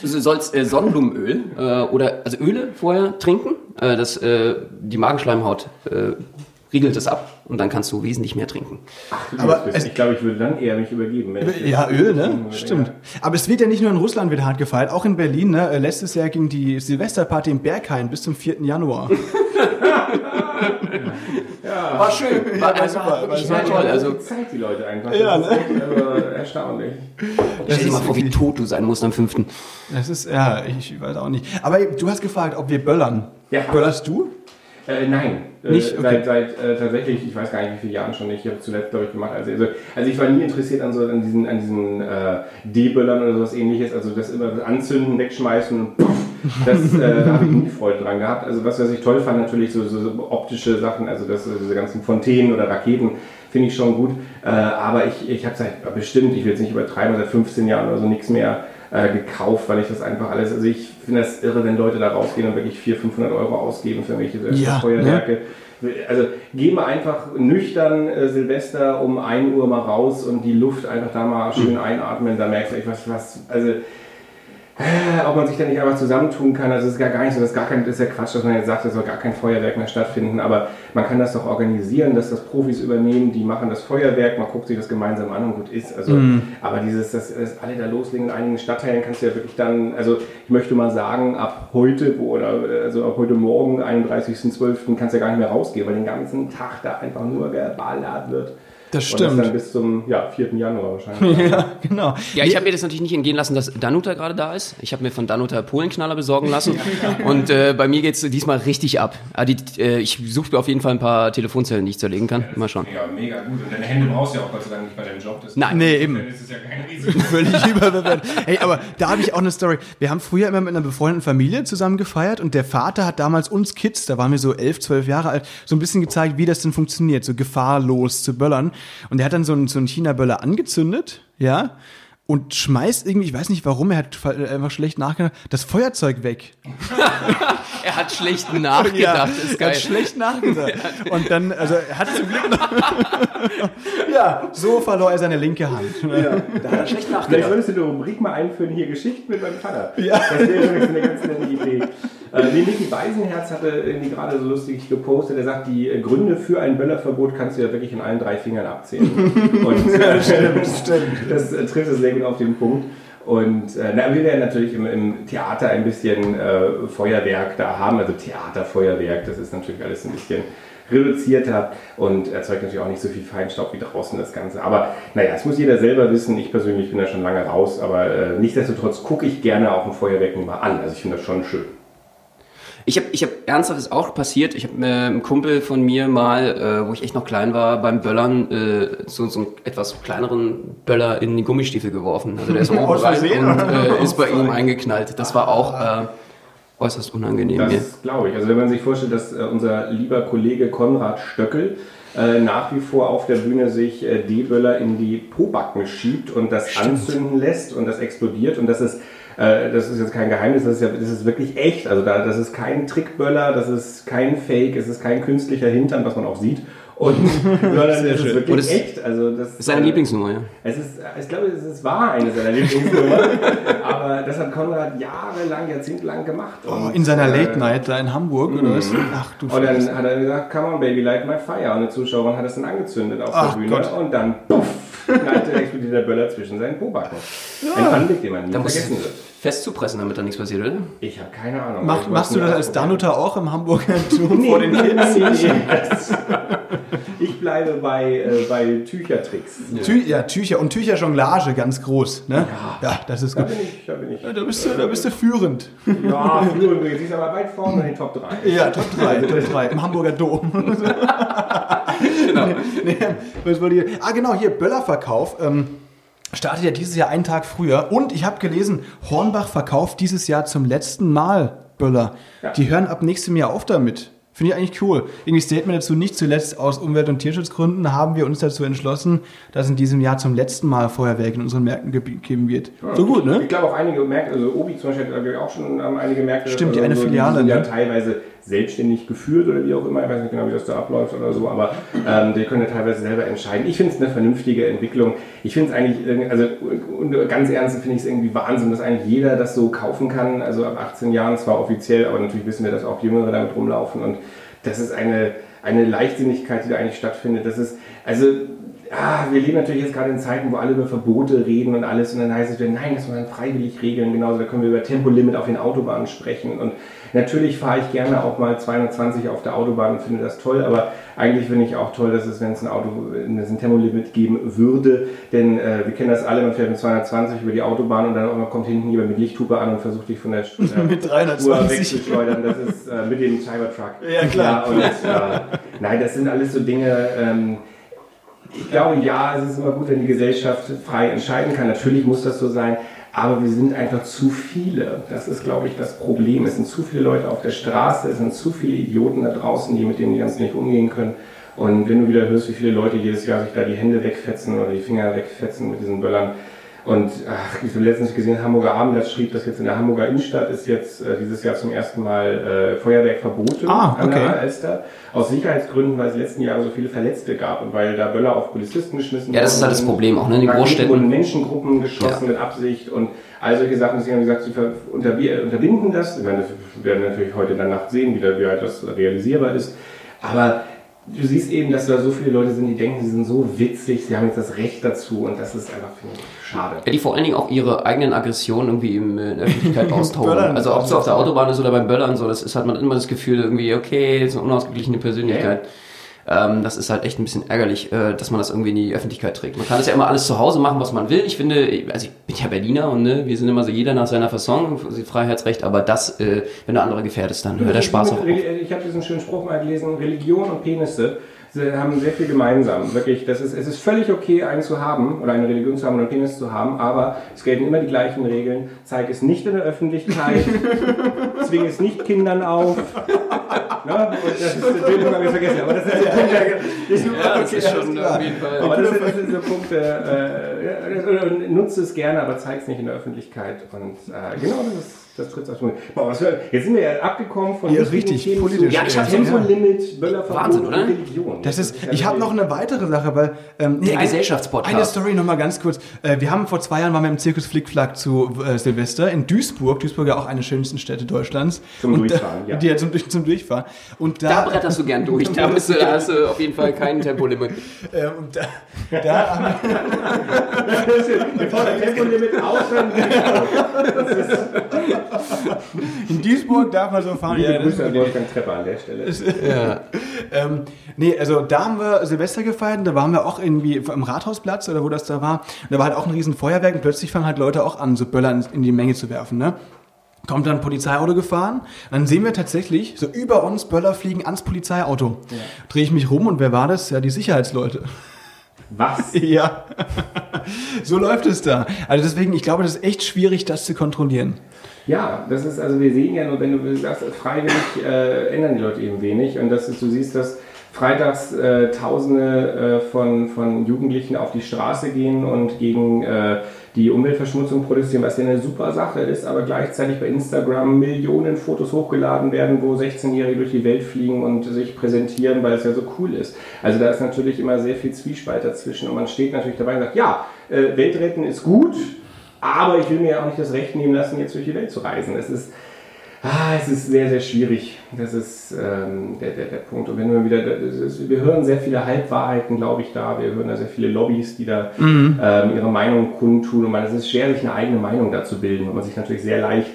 Du sollst äh, Sonnenblumenöl äh, oder also Öle vorher trinken. Äh, das, äh, die Magenschleimhaut äh, riegelt das ab und dann kannst du wesentlich mehr trinken. Aber Aber es- ich glaube, ich würde dann eher mich übergeben. Wenn ich- Ja, Öl, ne? Ja. Stimmt. Aber es wird ja nicht nur in Russland wieder hart gefeiert, auch in Berlin, ne? Äh, Letztes Jahr ging die Silvesterparty im Berghain bis zum 4. Januar. War schön, war, also, super, war super. toll. Also Zeit die Leute einfach. Ja, echt, also, erstaunlich. stell dir mal vor, wie tot du sein musst am 5. Das ist, ja, ich weiß auch nicht. Aber du hast gefragt, ob wir böllern. Ja. Böllerst du? Äh, nein, Nicht? Äh, Okay. seit, seit äh, tatsächlich, ich weiß gar nicht wie viele Jahren schon nicht, ich habe zuletzt, glaube ich, gemacht. Also, also, also ich war nie interessiert an so an diesen, an diesen äh, D-Böllern oder sowas ähnliches, also das immer anzünden, wegschmeißen und puff, das, äh, da habe ich nie Freude dran gehabt. Also was, was ich toll fand, natürlich so, so, so optische Sachen, also das, diese ganzen Fontänen oder Raketen, finde ich schon gut. Äh, aber ich, ich habe seit bestimmt, ich will jetzt nicht übertreiben, seit 15 Jahren oder so nichts mehr äh, gekauft, weil ich das einfach alles, also ich finde das irre, wenn Leute da rausgehen und wirklich 400, 500 Euro ausgeben für irgendwelche Ja, Feuerwerke. Also gehen wir einfach nüchtern äh, Silvester um 1 Uhr mal raus und die Luft einfach da mal schön einatmen, da merkst du echt was, was, also ob man sich da nicht einfach zusammentun kann, also es ist gar, gar nicht so, das ist gar kein, das ist ja Quatsch, dass man jetzt sagt, es soll gar kein Feuerwerk mehr stattfinden, aber man kann das doch organisieren, dass das Profis übernehmen, die machen das Feuerwerk, man guckt sich das gemeinsam an und gut ist, also, aber dieses, dass, dass alle da loslegen in einigen Stadtteilen kannst du ja wirklich dann, also ich möchte mal sagen, ab heute, wo- oder also ab heute Morgen, 31.12., kannst du ja gar nicht mehr rausgehen, weil den ganzen Tag da einfach nur geballert wird. Das Und das stimmt. dann bis zum ja, 4. Januar wahrscheinlich. Ja, genau. Ja, ich habe mir das natürlich nicht entgehen lassen, dass Danuta gerade da ist. Ich habe mir von Danuta Polenknaller besorgen lassen. Und äh, bei mir geht's diesmal richtig ab. Ah, die, äh, ich suche mir auf jeden Fall ein paar Telefonzellen, die ich zerlegen kann. Mal schauen. Ja, mega gut. Und deine Hände brauchst du ja auch Gott sei Dank nicht bei deinem Job. Das Nein. Nee, eben. Dann ist es ja kein Risiko. Völlig überbewertet. Hey, aber da habe ich auch eine Story. Wir haben früher immer mit einer befreundeten Familie zusammen gefeiert und der Vater hat damals uns Kids, da waren wir so elf, zwölf Jahre alt, so ein bisschen gezeigt, wie das denn funktioniert, so gefahrlos zu böllern. Und er hat dann so einen, so einen China-Böller angezündet, ja, und schmeißt irgendwie, ich weiß nicht warum, er hat fa- einfach schlecht nachgedacht, das Feuerzeug weg. Er hat schlecht nachgedacht. ist er geil. hat schlecht nachgedacht. Und dann, also er hat zum Glück noch. ja, so verlor er seine linke Hand. Da hat er schlecht Vielleicht nachgedacht. solltest du eine Rubrik mal einführen, hier Geschichten mit meinem Vater. Ja. Das wäre übrigens eine ganz nette Idee. Äh, Nee, Niki Beisenherz hatte irgendwie gerade so lustig gepostet, er sagt, die Gründe für ein Böllerverbot kannst du ja wirklich in allen drei Fingern abzählen. Und äh, das äh, trifft es sehr gut auf den Punkt. Und äh, na, wir werden natürlich im, im Theater ein bisschen äh, Feuerwerk da haben, also Theaterfeuerwerk, das ist natürlich alles ein bisschen reduzierter und erzeugt natürlich auch nicht so viel Feinstaub wie draußen das Ganze. Aber naja, das muss jeder selber wissen. Ich persönlich bin da schon lange raus, aber äh, nichtsdestotrotz gucke ich gerne auch ein Feuerwerk mal an. Also ich finde das schon schön. Ich habe ich hab ernsthaft ist auch passiert. Ich habe äh, einen Kumpel von mir mal, äh, wo ich echt noch klein war, beim Böllern äh, so, so einen etwas kleineren Böller in die Gummistiefel geworfen. Also der ist oben Aus rein und äh, ist bei ihm eingeknallt. Das war auch äh, äußerst unangenehm. Das glaube ich. Also wenn man sich vorstellt, dass äh, unser lieber Kollege Konrad Stöckel äh, nach wie vor auf der Bühne sich äh, D-Böller in die Pobacken schiebt und das anzünden lässt und das explodiert und das ist äh, das ist jetzt kein Geheimnis, das ist, ja, das ist wirklich echt. Also da, das ist kein Trickböller, das ist kein Fake, es ist kein künstlicher Hintern, was man auch sieht. Und, sondern es ist wirklich Und es echt. Also das, ist seine äh, Lieblingsnummer, ja. es ist, ich glaube, es ist wahr eine seiner Lieblingsnummern, aber das hat Konrad jahrelang, jahrzehntelang gemacht. Oh, in seiner äh, Late Night da in Hamburg, oder was? Ach du Und dann hat er gesagt, come on baby, light my fire. Und eine Zuschauerin hat das dann angezündet auf Ach der Bühne. Gott. Und dann, puff, knallte, explodiert der Böller zwischen seinen Pobacken. Ein Anblick, den man nie vergessen wird. Festzupressen, damit da nichts passiert, oder? Ich habe keine Ahnung. Mach, machst du das als. Danuta auch im Hamburger Dom Nee, vor den nee, Kids? nee, nee, Ich bleibe bei, äh, bei Tüchertricks. Tü ja, Tücher und Tücherjonglage ganz groß. Ne? Ja. das ist Da gut. bin ich, da bin ich. Da bist du, da bist du führend. Ja, führen wir. Sie ist aber weit vorne in den Top 3. Ja, Top 3, Top 3 im Hamburger Dom. Genau. nee, was wollte ich? Ah, genau, hier, Böllerverkauf. Ähm, startet ja dieses Jahr einen Tag früher. Und ich habe gelesen, Hornbach verkauft dieses Jahr zum letzten Mal Böller. Ja. Die hören ab nächstem Jahr auf damit. Finde ich eigentlich cool. Irgendwie Statement dazu, nicht zuletzt aus Umwelt- und Tierschutzgründen haben wir uns dazu entschlossen, dass in diesem Jahr zum letzten Mal Feuerwerk in unseren Märkten gegeben wird. So gut, ne? Ich glaube auch einige Märkte, also Obi zum Beispiel hat auch schon einige Märkte. Stimmt, die oder eine so, Filiale, Die sind ja ne? teilweise selbstständig geführt oder wie auch immer. Ich weiß nicht genau, wie das da abläuft oder so, aber ähm, die können ja teilweise selber entscheiden. Ich finde es eine vernünftige Entwicklung. Ich finde es eigentlich, also ganz ernst finde ich es irgendwie Wahnsinn, dass eigentlich jeder das so kaufen kann. Also ab 18 Jahren zwar offiziell, aber natürlich wissen wir, dass auch Jüngere damit rumlaufen und das ist eine, eine Leichtsinnigkeit, die da eigentlich stattfindet. Das ist, also ah, wir leben natürlich jetzt gerade in Zeiten, wo alle über Verbote reden und alles und dann heißt es wieder, nein, das muss man freiwillig regeln. Genauso, da können wir über Tempolimit auf den Autobahnen sprechen und natürlich fahre ich gerne auch mal 220 auf der Autobahn und finde das toll, aber eigentlich finde ich auch toll, dass es, wenn es ein Auto, wenn es ein Tempolimit geben würde, denn äh, wir kennen das alle, man fährt mit 220 über die Autobahn und dann kommt hinten jemand mit Lichthupe an und versucht dich von der äh, Mit Spur 320. wegzuschleudern. Das ist äh, mit dem Cybertruck. Ja, klar. Ja, und, äh, nein, das sind alles so Dinge. Ähm, ich glaube, ja, es ist immer gut, wenn die Gesellschaft frei entscheiden kann. Natürlich muss das so sein. Aber wir sind einfach zu viele. Das ist, glaube ich, das Problem. Es sind zu viele Leute auf der Straße, es sind zu viele Idioten da draußen, die mit denen die ganz nicht umgehen können. Und wenn du wieder hörst, wie viele Leute jedes Jahr sich da die Hände wegfetzen oder die Finger wegfetzen mit diesen Böllern. Und ach, ich habe letztens gesehen, Hamburger Abendblatt schrieb, dass jetzt in der Hamburger Innenstadt ist jetzt äh, dieses Jahr zum ersten Mal äh, Feuerwerk verboten Ah, an der okay. Alster. Aus Sicherheitsgründen, weil es letzten Jahre so viele Verletzte gab und weil da Böller auf Polizisten geschmissen Ja, das ist halt das wurden. Problem auch, ne? In den Großstädten. wurden Menschengruppen geschossen mit Absicht und all solche Sachen. Sie haben gesagt, sie unterbi- unterbinden das. Ich meine, das werden wir natürlich heute in der Nacht sehen, wie, da- wie halt das realisierbar ist. Aber du siehst eben, dass da so viele Leute sind, die denken, sie sind so witzig, sie haben jetzt das Recht dazu und das ist einfach, finde ich, schade. Ja, die vor allen Dingen auch ihre eigenen Aggressionen irgendwie im, äh, in der Öffentlichkeit austoben. Böllern. also ob es auf der Autobahn ist oder beim Böllern so, das ist halt man hat immer das Gefühl irgendwie, okay, so eine unausgeglichene Persönlichkeit. Ähm, das ist halt echt ein bisschen ärgerlich, äh, dass man das irgendwie in die Öffentlichkeit trägt. Man kann das ja immer alles zu Hause machen, was man will. Ich finde, also ich bin ja Berliner und ne, wir sind immer so jeder nach seiner Fasson, Freiheitsrecht, aber das, äh, wenn du andere gefährdest, dann hört der Spaß auch auf. Ich habe diesen schönen Spruch mal gelesen, Religion und Penisse sie haben sehr viel gemeinsam. Wirklich, das ist, es ist völlig okay, einen zu haben oder eine Religion zu haben oder einen Penis zu haben, aber es gelten immer die gleichen Regeln. Zeig es nicht in der Öffentlichkeit, zwing es nicht Kindern auf. Ist, den Punkt habe ich vergessen, aber das ist der Punkt, der, Ja, das ist schon auf jeden Fall. aber das das sind so Punkte, äh, ja, das- nutze es gerne, aber zeig es nicht in der Öffentlichkeit. Und äh, genau das ist Das tritt auf Boah, was Jetzt sind wir ja abgekommen von Ja, lustigen richtig, Themen politisch. zu Ja, ich hab- Tempolimit, Böllerverbot Wahnsinn, und oder? Religion. Das ist, ich habe noch wirklich- eine weitere Sache, weil ähm, Der ein- Gesellschaftspodcast. Eine Story noch mal ganz kurz. Äh, wir haben vor zwei Jahren waren wir im Zirkus Flickflack zu äh, Silvester in Duisburg. Duisburg ja auch eine der schönsten Städte Deutschlands. Zum Und Durchfahren, da, ja. Die, ja zum, zum Durchfahren. Und Da da, bretterst du gern durch. Da, bist du, da hast du auf jeden Fall kein Tempolimit. äh, und da, da Tempolimit aushören in Duisburg darf man so fahren. Ja, das Grüße an Wolfgang Trepper an der Stelle. Ähm, nee, also da haben wir Silvester gefeiert und da waren wir auch irgendwie im Rathausplatz oder wo das da war. Und da war halt auch ein riesen Feuerwerk und plötzlich fangen halt Leute auch an, so Böller in, in die Menge zu werfen, ne? Kommt dann ein Polizeiauto gefahren, dann sehen wir tatsächlich, so über uns Böller fliegen ans Polizeiauto. Drehe ich mich rum und wer war das? Ja, die Sicherheitsleute. Was? Ja. so läuft es da. Also deswegen, ich glaube, das ist echt schwierig, das zu kontrollieren. Ja, das ist, also wir sehen ja nur, wenn du sagst, freiwillig äh, ändern die Leute eben wenig. Und das ist, du siehst, dass freitags äh, Tausende äh, von, von Jugendlichen auf die Straße gehen und gegen äh, die Umweltverschmutzung protestieren, was ja eine super Sache ist, aber gleichzeitig bei Instagram Millionen Fotos hochgeladen werden, wo 16-Jährige durch die Welt fliegen und sich präsentieren, weil es ja so cool ist. Also da ist natürlich immer sehr viel Zwiespalt dazwischen und man steht natürlich dabei und sagt, ja, äh, Welt retten ist gut, aber ich will mir ja auch nicht das Recht nehmen lassen, jetzt durch die Welt zu reisen. Es ist, ah, es ist sehr, sehr schwierig. Das ist ähm, der, der, der Punkt. Und wenn wir wieder, ist, wir hören sehr viele Halbwahrheiten, glaube ich, da. Wir hören da sehr viele Lobbys, die da ähm, ihre Meinung kundtun. Und man, es ist schwer, sich eine eigene Meinung dazu bilden, weil man sich natürlich sehr leicht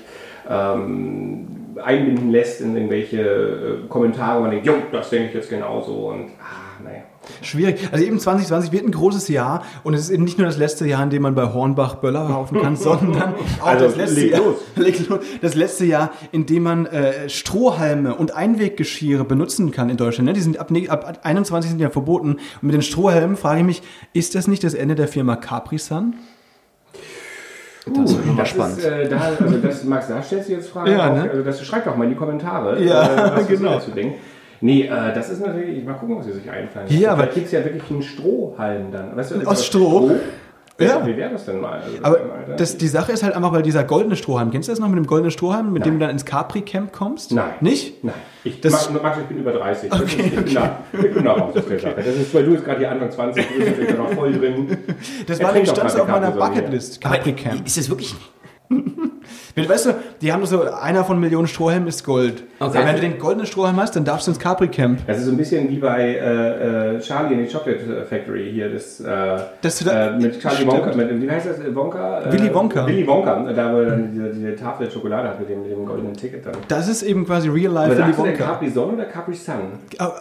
ähm, einbinden lässt in irgendwelche äh, Kommentare. Man denkt, jo, das denke ich jetzt genauso. Und ah, naja. Schwierig. Also eben 2020 wird ein großes Jahr und es ist eben nicht nur das letzte Jahr, in dem man bei Hornbach Böller kaufen kann, sondern auch Also, das, letzte Jahr, das letzte Jahr, in dem man äh, Strohhalme und Einweggeschirre benutzen kann in Deutschland. Ne? Die sind ab, ne- ab 21 sind ja verboten. Und mit den Strohhalmen frage ich mich, ist das nicht das Ende der Firma Capri Sun? Das wird nochmal Das spannend. ist, äh, da, also das, Max, da stellst du jetzt Fragen Ja, auf. ne? Also das schreibt doch mal in die Kommentare, Ja, äh, was genau. ihr dazu denkt. Nee, äh, das ist natürlich, mal gucken, was sie sich einfallen. Ja, aber- gibt es ja wirklich einen Strohhalm dann. Weißt du, Aus das Stroh? Ja. Ja. Wie wäre das denn mal? Also das Aber alternativ. das, die Sache ist halt einfach, weil dieser goldene Strohhalm, kennst du das noch mit dem goldenen Strohhalm, mit dem du dann ins Capri-Camp kommst? Nein. Nicht? Nein. Ich, Das- Max, Max, ich bin über 30. Das ist, ich, bin da, ich bin da raus aus der Sache. Das ist, weil du jetzt gerade hier Anfang 20, du bist natürlich noch voll drin. Das Er war nämlich stand auf meiner Bucketlist. Capri-Camp. ist das wirklich. Weißt du, die haben so, einer von Millionen Strohhelmen ist Gold. Okay. Aber wenn du den goldenen Strohhalm hast, dann darfst du ins Capri-Camp. Das ist so ein bisschen wie bei äh, äh, Charlie in die Chocolate Factory hier, das, äh, Das- äh, mit Charlie stimmt. Wonka, mit, wie heißt das, äh, Wonka? Willy Wonka. Willy Wonka, da wo er dann diese, diese Tafel Schokolade hat mit dem, mit dem goldenen Ticket dann. Das ist eben quasi Real Aber Life Willy du denn Wonka. Capri Sonne oder Capri Sun?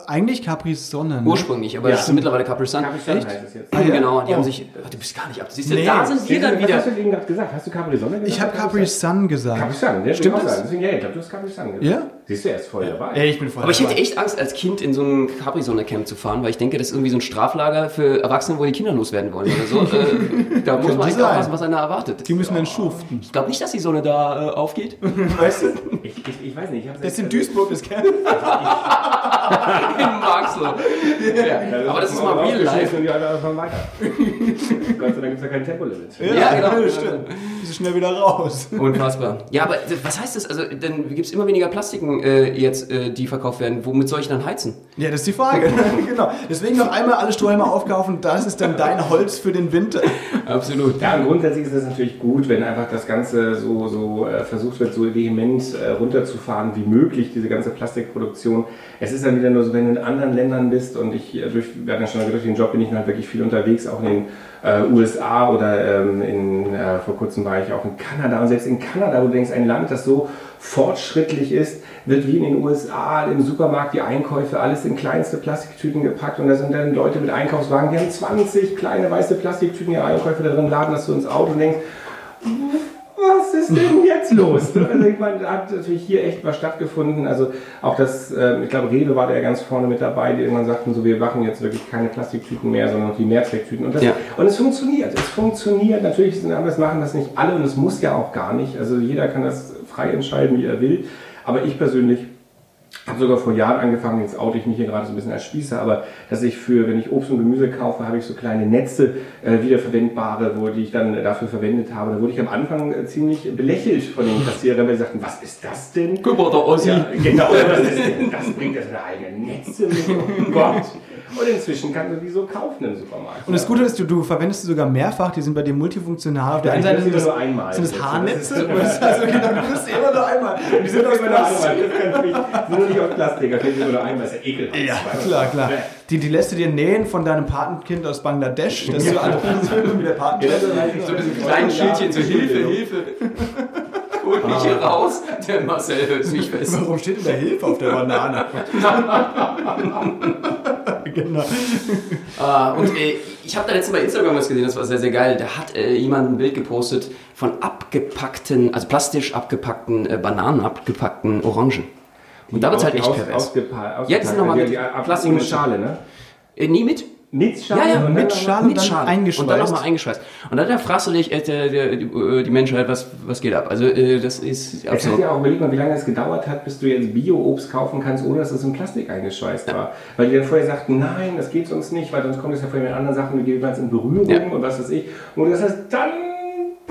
Eigentlich Capri Sonne. ne? Ursprünglich, aber Ja. das ist mittlerweile Capri Sun. Capri Sun Echt? heißt es jetzt. Ah, ja? Genau, die Oh. haben sich. Ach, du bist gar nicht ab. Siehst du, Nee. da sind wir dann Was wieder. hast du eben gerade gesagt? Hast du Capri Sonne gesagt? Ich habe Capri Sun gesagt. Capri Sun, ne? Stimmt das? Deswegen, ja, ich glaube, du hast Capri Sun gesagt. Ja? Siehst du, er ist voll dabei. Ey, ich bin voll Aber ich hätte dabei. echt Angst, als Kind in so ein Capri-Sonne-Camp zu fahren, weil ich denke, das ist irgendwie so ein Straflager für Erwachsene, wo die Kinder loswerden wollen oder so. äh, da muss man echt sein. aufpassen, was einer erwartet. Die müssen dann schuften. Ich glaube nicht, dass die Sonne da äh, aufgeht. Weißt du? Ich, ich, ich weiß nicht. Ich Das jetzt- in Duisburg, das Camp. In Marxloh. Ja, aber das ist mal real life. Und die anderen fahren weiter. Gott sei Dank gibt es ja kein Tempolimit. Ja, genau. Stimmt. Die sind schnell wieder raus. Unfassbar. Ja, aber was heißt das? Also, dann gibt es immer weniger Plastiken äh, jetzt, äh, die verkauft werden. Womit soll ich dann heizen? Ja, das ist die Frage. genau. Deswegen noch einmal alle Strohhalme aufkaufen. Das ist dann dein Holz für den Winter. Absolut. Ja, und grundsätzlich ist es natürlich gut, wenn einfach das Ganze so, so äh, versucht wird, so vehement äh, runterzufahren wie möglich, diese ganze Plastikproduktion. Es ist dann wieder nur so, wenn du in anderen Ländern bist und ich, äh, durch, wir hatten ja schon mal durch den Job bin ich halt wirklich viel unterwegs, auch in den äh, USA oder ähm, in, äh, vor kurzem war ich auch in Kanada. Und selbst in Kanada, wo du denkst, ein Land, das so fortschrittlich ist, wird wie in den USA im Supermarkt die Einkäufe alles in kleinste Plastiktüten gepackt und da sind dann Leute mit Einkaufswagen, die haben 20 kleine weiße Plastiktüten ihre Einkäufe da drin, laden das so ins Auto und denkst, was ist denn jetzt los? Also ich meine, da hat natürlich hier echt was stattgefunden. Also auch das, ähm, ich glaube, Rewe war da ja ganz vorne mit dabei, die irgendwann sagten, so wir machen jetzt wirklich keine Plastiktüten mehr, sondern noch die Mehrzwecktüten. Und, das, Ja. und es funktioniert. Es funktioniert. Natürlich sind aber es machen das nicht alle und es muss ja auch gar nicht. Also jeder kann das frei entscheiden, wie er will. Aber ich persönlich habe sogar vor Jahren angefangen, jetzt oute ich mich hier gerade so ein bisschen als Spießer, aber dass ich für, wenn ich Obst und Gemüse kaufe, habe ich so kleine Netze, äh, wiederverwendbare, wo die ich dann dafür verwendet habe. Da wurde ich am Anfang äh, ziemlich belächelt von den Kassierern, weil sie sagten, was ist das denn? Der Ossi. Ja, genau, was ist denn? Das bringt ja seine eigenen Netze mit. Oh Gott. Und inzwischen kannst du die so kaufen im Supermarkt. Und das Gute ist, du, du verwendest sie sogar mehrfach, die sind bei dir multifunktional. Auf der einen Seite sind sie das, nur einmal. sind das Haarnetze. Und das also genau, du sie immer nur einmal. Die sind aus immer nur einmal. Das ist. Sind nur nicht aus Plastik, da fehlt immer nur einmal. Das ist ja ekelhaft. Ja, klar, klar. Die, die lässt du dir nähen von deinem Patenkind aus Bangladesch. Das ist so alles wie der Patenkind. So ein kleines Schildchen, so Hilfe, Hilfe. Mich hier raus. Der Marcel hört mich fest. Warum steht denn da Hilfe auf der Banane? genau. Ah, und äh, ich habe da letztens bei Instagram was gesehen, das war sehr, sehr geil. Da hat äh, jemand ein Bild gepostet von abgepackten, also plastisch abgepackten äh, Bananen, abgepackten Orangen. Und da wird's halt echt aus, pervers. Ausgepa Ja, die sind nochmal die, mit Plastik mit Schale, ne? Äh, nie mit? Mit Schale? Ja, ja, mit Schale. mit Schale. eingeschweißt. Und dann nochmal eingeschweißt. Und dann fragst du dich, äh, der, die, äh, die Menschheit, was, was geht ab? Also, äh, das ist Es hat absurd. ja auch überlegt wie lange es gedauert hat, bis du jetzt Bio-Obst kaufen kannst, ohne dass es in Plastik eingeschweißt war. Weil die dann vorher sagten, nein, das geht sonst nicht, weil sonst kommt es ja vorher mit anderen Sachen jeweils in Berührung Ja. und was weiß ich. Und das heißt, dann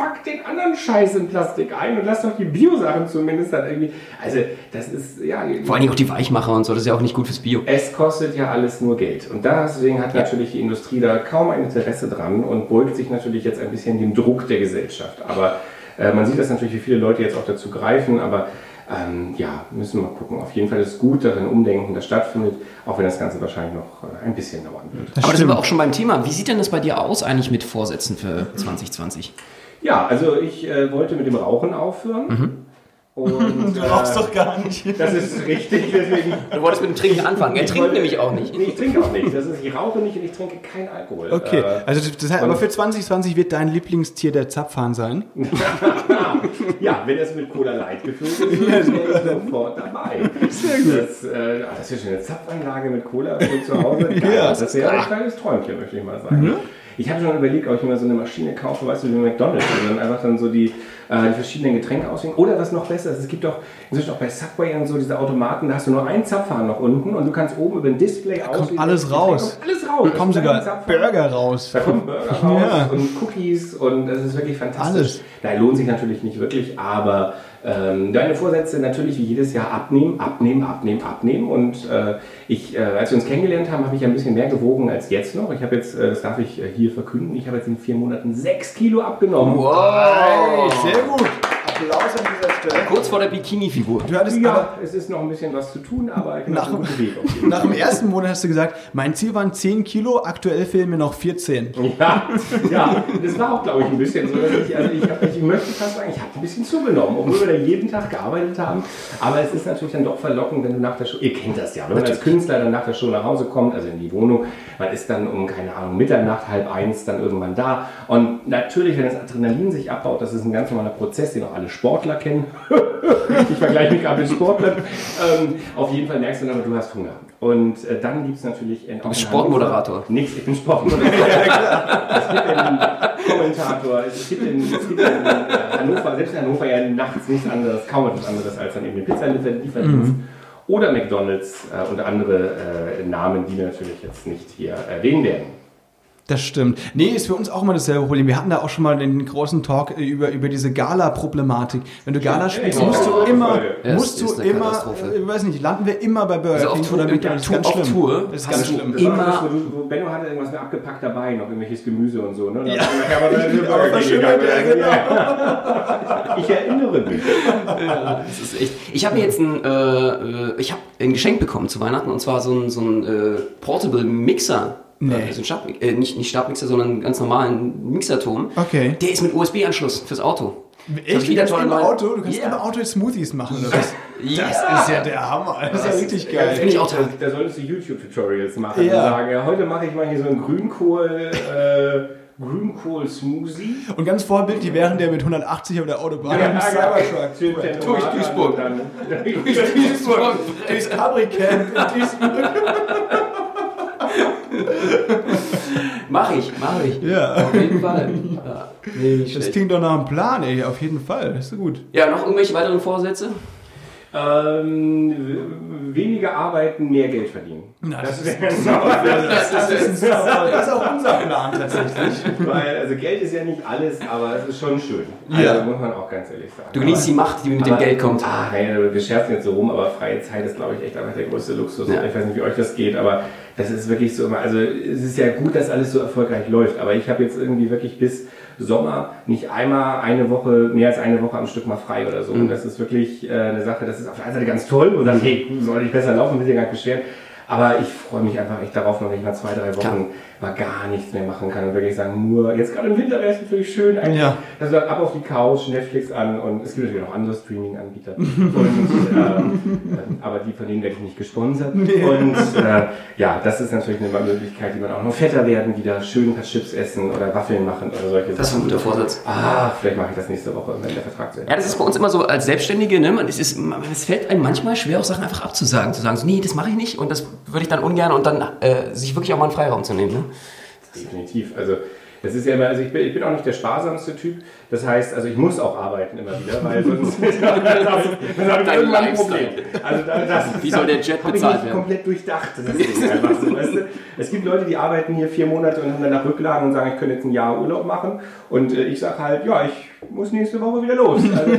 pack den anderen Scheiß in Plastik ein und lass doch die Bio-Sachen zumindest dann irgendwie. Also, das ist, ja. Vor allen Dingen auch die Weichmacher und so, das ist ja auch nicht gut fürs Bio. Es kostet ja alles nur Geld. Und deswegen hat natürlich die Industrie da kaum ein Interesse dran und beugt sich natürlich jetzt ein bisschen dem Druck der Gesellschaft. Aber äh, man sieht das natürlich, wie viele Leute jetzt auch dazu greifen. Aber ähm, ja, müssen wir mal gucken. Auf jeden Fall ist es gut, dass ein Umdenken das stattfindet, auch wenn das Ganze wahrscheinlich noch äh, ein bisschen dauern wird. Aber da sind wir auch schon beim Thema. Wie sieht denn das bei dir aus eigentlich mit Vorsätzen für 2020? Ja, also ich äh, wollte mit dem Rauchen aufhören. Und, Du rauchst doch gar nicht. äh, das ist richtig, deswegen Du wolltest mit dem Trinken anfangen. Er Ich trinkt wollte- nämlich auch nicht. Nee, ich trinke auch nicht. Das ist, ich rauche nicht und ich trinke keinen Alkohol. Okay, Äh, also das heißt, aber für 2020 wird dein Lieblingstier der Zapfhahn sein. Ja, wenn es mit Cola Light gefüllt ist, wäre ich sofort dabei. Sehr gut. Das, äh, das ist schon eine Zapfanlage mit Cola für zu Hause. Ja. das wäre ein kleines Träumchen, möchte ich mal sagen. Ich habe schon überlegt, ob ich mir so eine Maschine kaufe, weißt du, wie McDonalds, und dann einfach dann so die, äh, die verschiedenen Getränke auswählen. Oder was noch besser ist, es gibt doch inzwischen auch bei Subway und so diese Automaten, da hast du nur einen Zapfhahn noch unten und du kannst oben über ein Display auswählen. alles welches raus. Getränk- Alles raus. Da kommen sogar. Burger raus. Da kommen Burger raus Ja. und Cookies und das ist wirklich fantastisch. Alles. Nein, lohnt sich natürlich nicht wirklich, aber ähm, deine Vorsätze natürlich wie jedes Jahr abnehmen, abnehmen, abnehmen, abnehmen. Und äh, ich, äh, als wir uns kennengelernt haben, habe ich ein bisschen mehr gewogen als jetzt noch. Ich habe jetzt, äh, das darf ich äh, hier verkünden, ich habe jetzt in vier Monaten sechs Kilo abgenommen. Wow! Sehr gut. Applaus an dieser Stelle. Kurz vor der Bikini-Figur. Du hattest aber Ja, es ist noch ein bisschen was zu tun, aber ich Nach- einem guten Weg. Nach dem ersten Monat hast du gesagt, mein Ziel waren 10 Kilo, aktuell fehlen mir noch 14. Fall. Ja, ja, das war auch, glaube ich, ein bisschen so. Dass ich, also ich, hab, ich möchte fast sagen, ich habe ein bisschen zugenommen, obwohl wir da jeden Tag gearbeitet haben. Aber es ist natürlich dann doch verlockend, wenn du nach der Show, ihr kennt das ja, wenn man als Künstler dann nach der Show nach Hause kommt, also in die Wohnung, man ist dann um, keine Ahnung, Mitternacht, halb eins dann irgendwann da. Und natürlich, wenn das Adrenalin sich abbaut, das ist ein ganz normaler Prozess, den auch alle Sportler kennen. ich vergleiche mich gerade mit Sportlern. Ähm, auf jeden Fall merkst du dann, aber du hast Hunger. Und äh, dann gibt es natürlich... Du bist Sportmoderator. Nix, ich bin Sportmoderator. Es gibt einen Kommentator, es gibt in, es gibt in äh, Hannover, selbst in Hannover ja nachts nichts anderes, kaum etwas anderes als dann eben den Pizzalieferdienst. Oder McDonalds äh, und andere äh, Namen, die wir natürlich jetzt nicht hier erwähnen werden. Das stimmt. Nee, ist für uns auch immer dasselbe Problem. Wir hatten da auch schon mal den großen Talk äh, über, über diese Gala-Problematik. Wenn du Gala spielst, ja, musst ja, du ja, immer. Ja, musst das du ist eine immer, Katastrophe. ich weiß nicht, landen wir immer bei Burger Also auf King Tour- oder ja, McDonald's. Tour- ganz auf schlimm. Tour Das ist ganz du schlimm. Das Immer- das, wo, Benno hatte irgendwas mit abgepackt dabei, noch irgendwelches Gemüse und so. Ne? Ja. ja, Ja. Ich erinnere mich. Das ist echt. Ich habe jetzt ein, äh, äh, ich habe ein Geschenk bekommen zu Weihnachten und zwar so ein, so ein äh, Portable Mixer. Nee. Äh, so ein Stab, äh, nicht, nicht Stabmixer, sondern einen ganz normalen Mixerturm. Okay. Der ist mit USB-Anschluss fürs Auto. Echt? Du wieder kannst im Auto, du kannst Ja. im Auto Smoothies machen oder was? Ja. Das ist ja der Hammer. Das ist ja richtig Finde geil. ich auch toll. Da solltest du YouTube-Tutorials machen Ja. und sagen, ja, heute mache ich mal hier so einen Grünkohl, äh, Grünkohl-Smoothie. Und ganz vorbildlich während der mit 180 auf der Autobahn im Cybertruck Durch Durch Duisburg. Dann, durchs Cabri-Camp in Duisburg. Mach ich, mach ich. Ja. Auf jeden Fall. Ja, nee, Das klingt doch nach einem Plan, ey, auf jeden Fall. Ist so gut. ja, noch irgendwelche weiteren Vorsätze? Ähm, weniger arbeiten, mehr Geld verdienen. das, wäre das, ist, das ist auch unser Plan tatsächlich. Weil, also Geld ist ja nicht alles, aber es ist schon schön. Ja. Also muss man auch ganz ehrlich sagen. Du genießt die Macht, die mit dem Geld kommt. Ah, nein, wir scherzen jetzt so rum, aber freie Zeit ist, glaube ich, echt einfach der größte Luxus. Ja. Ich weiß nicht, wie euch das geht, aber das ist wirklich so immer. Also, es ist ja gut, dass alles so erfolgreich läuft, aber ich habe jetzt irgendwie wirklich bis Sommer nicht einmal eine Woche, mehr als eine Woche am Stück mal frei oder so. Und das ist wirklich äh, eine Sache, das ist auf der einen Seite ganz toll und dann, hey, soll ich besser laufen, will ich gar nicht beschweren. Aber ich freue mich einfach echt darauf, wenn ich mal zwei, drei Wochen Klar. Mal gar nichts mehr machen kann und wirklich sagen, nur, jetzt gerade im Winter wäre es natürlich schön, eigentlich, Ja. dass ab auf die Couch, Netflix an und es gibt natürlich noch andere Streaming-Anbieter. Ähm, aber die von denen werde ich nicht gesponsert. Und äh, ja, das ist natürlich eine Möglichkeit, die man auch noch fetter werden, wieder schön ein paar Chips essen oder Waffeln machen oder solche Das ist ein guter Vorsatz. Ah, vielleicht mache ich das nächste Woche, wenn der Vertrag zu Ende Ja, das ist bei uns immer so als Selbstständige, ne? Man, es, ist, man, es fällt einem manchmal schwer, auch Sachen einfach abzusagen. Zu sagen, so, nee, das mache ich nicht und das würde ich dann ungern und dann äh, sich wirklich auch mal einen Freiraum zu nehmen. Ne? Definitiv. Also das ist ja immer, also ich bin, ich bin auch nicht der sparsamste Typ. Das heißt, also ich muss auch arbeiten immer wieder, weil sonst dann habe ich irgendwann ein. Problem. Also da, das, Wie soll der Jet bezahlt ich nicht werden? komplett durchdacht. Das ist einfach so, weißt du? Es gibt Leute, die arbeiten hier vier Monate und haben danach Rücklagen und sagen, ich könnte jetzt ein Jahr Urlaub machen. Und äh, ich sage halt, ja, ich muss nächste Woche wieder los. Also,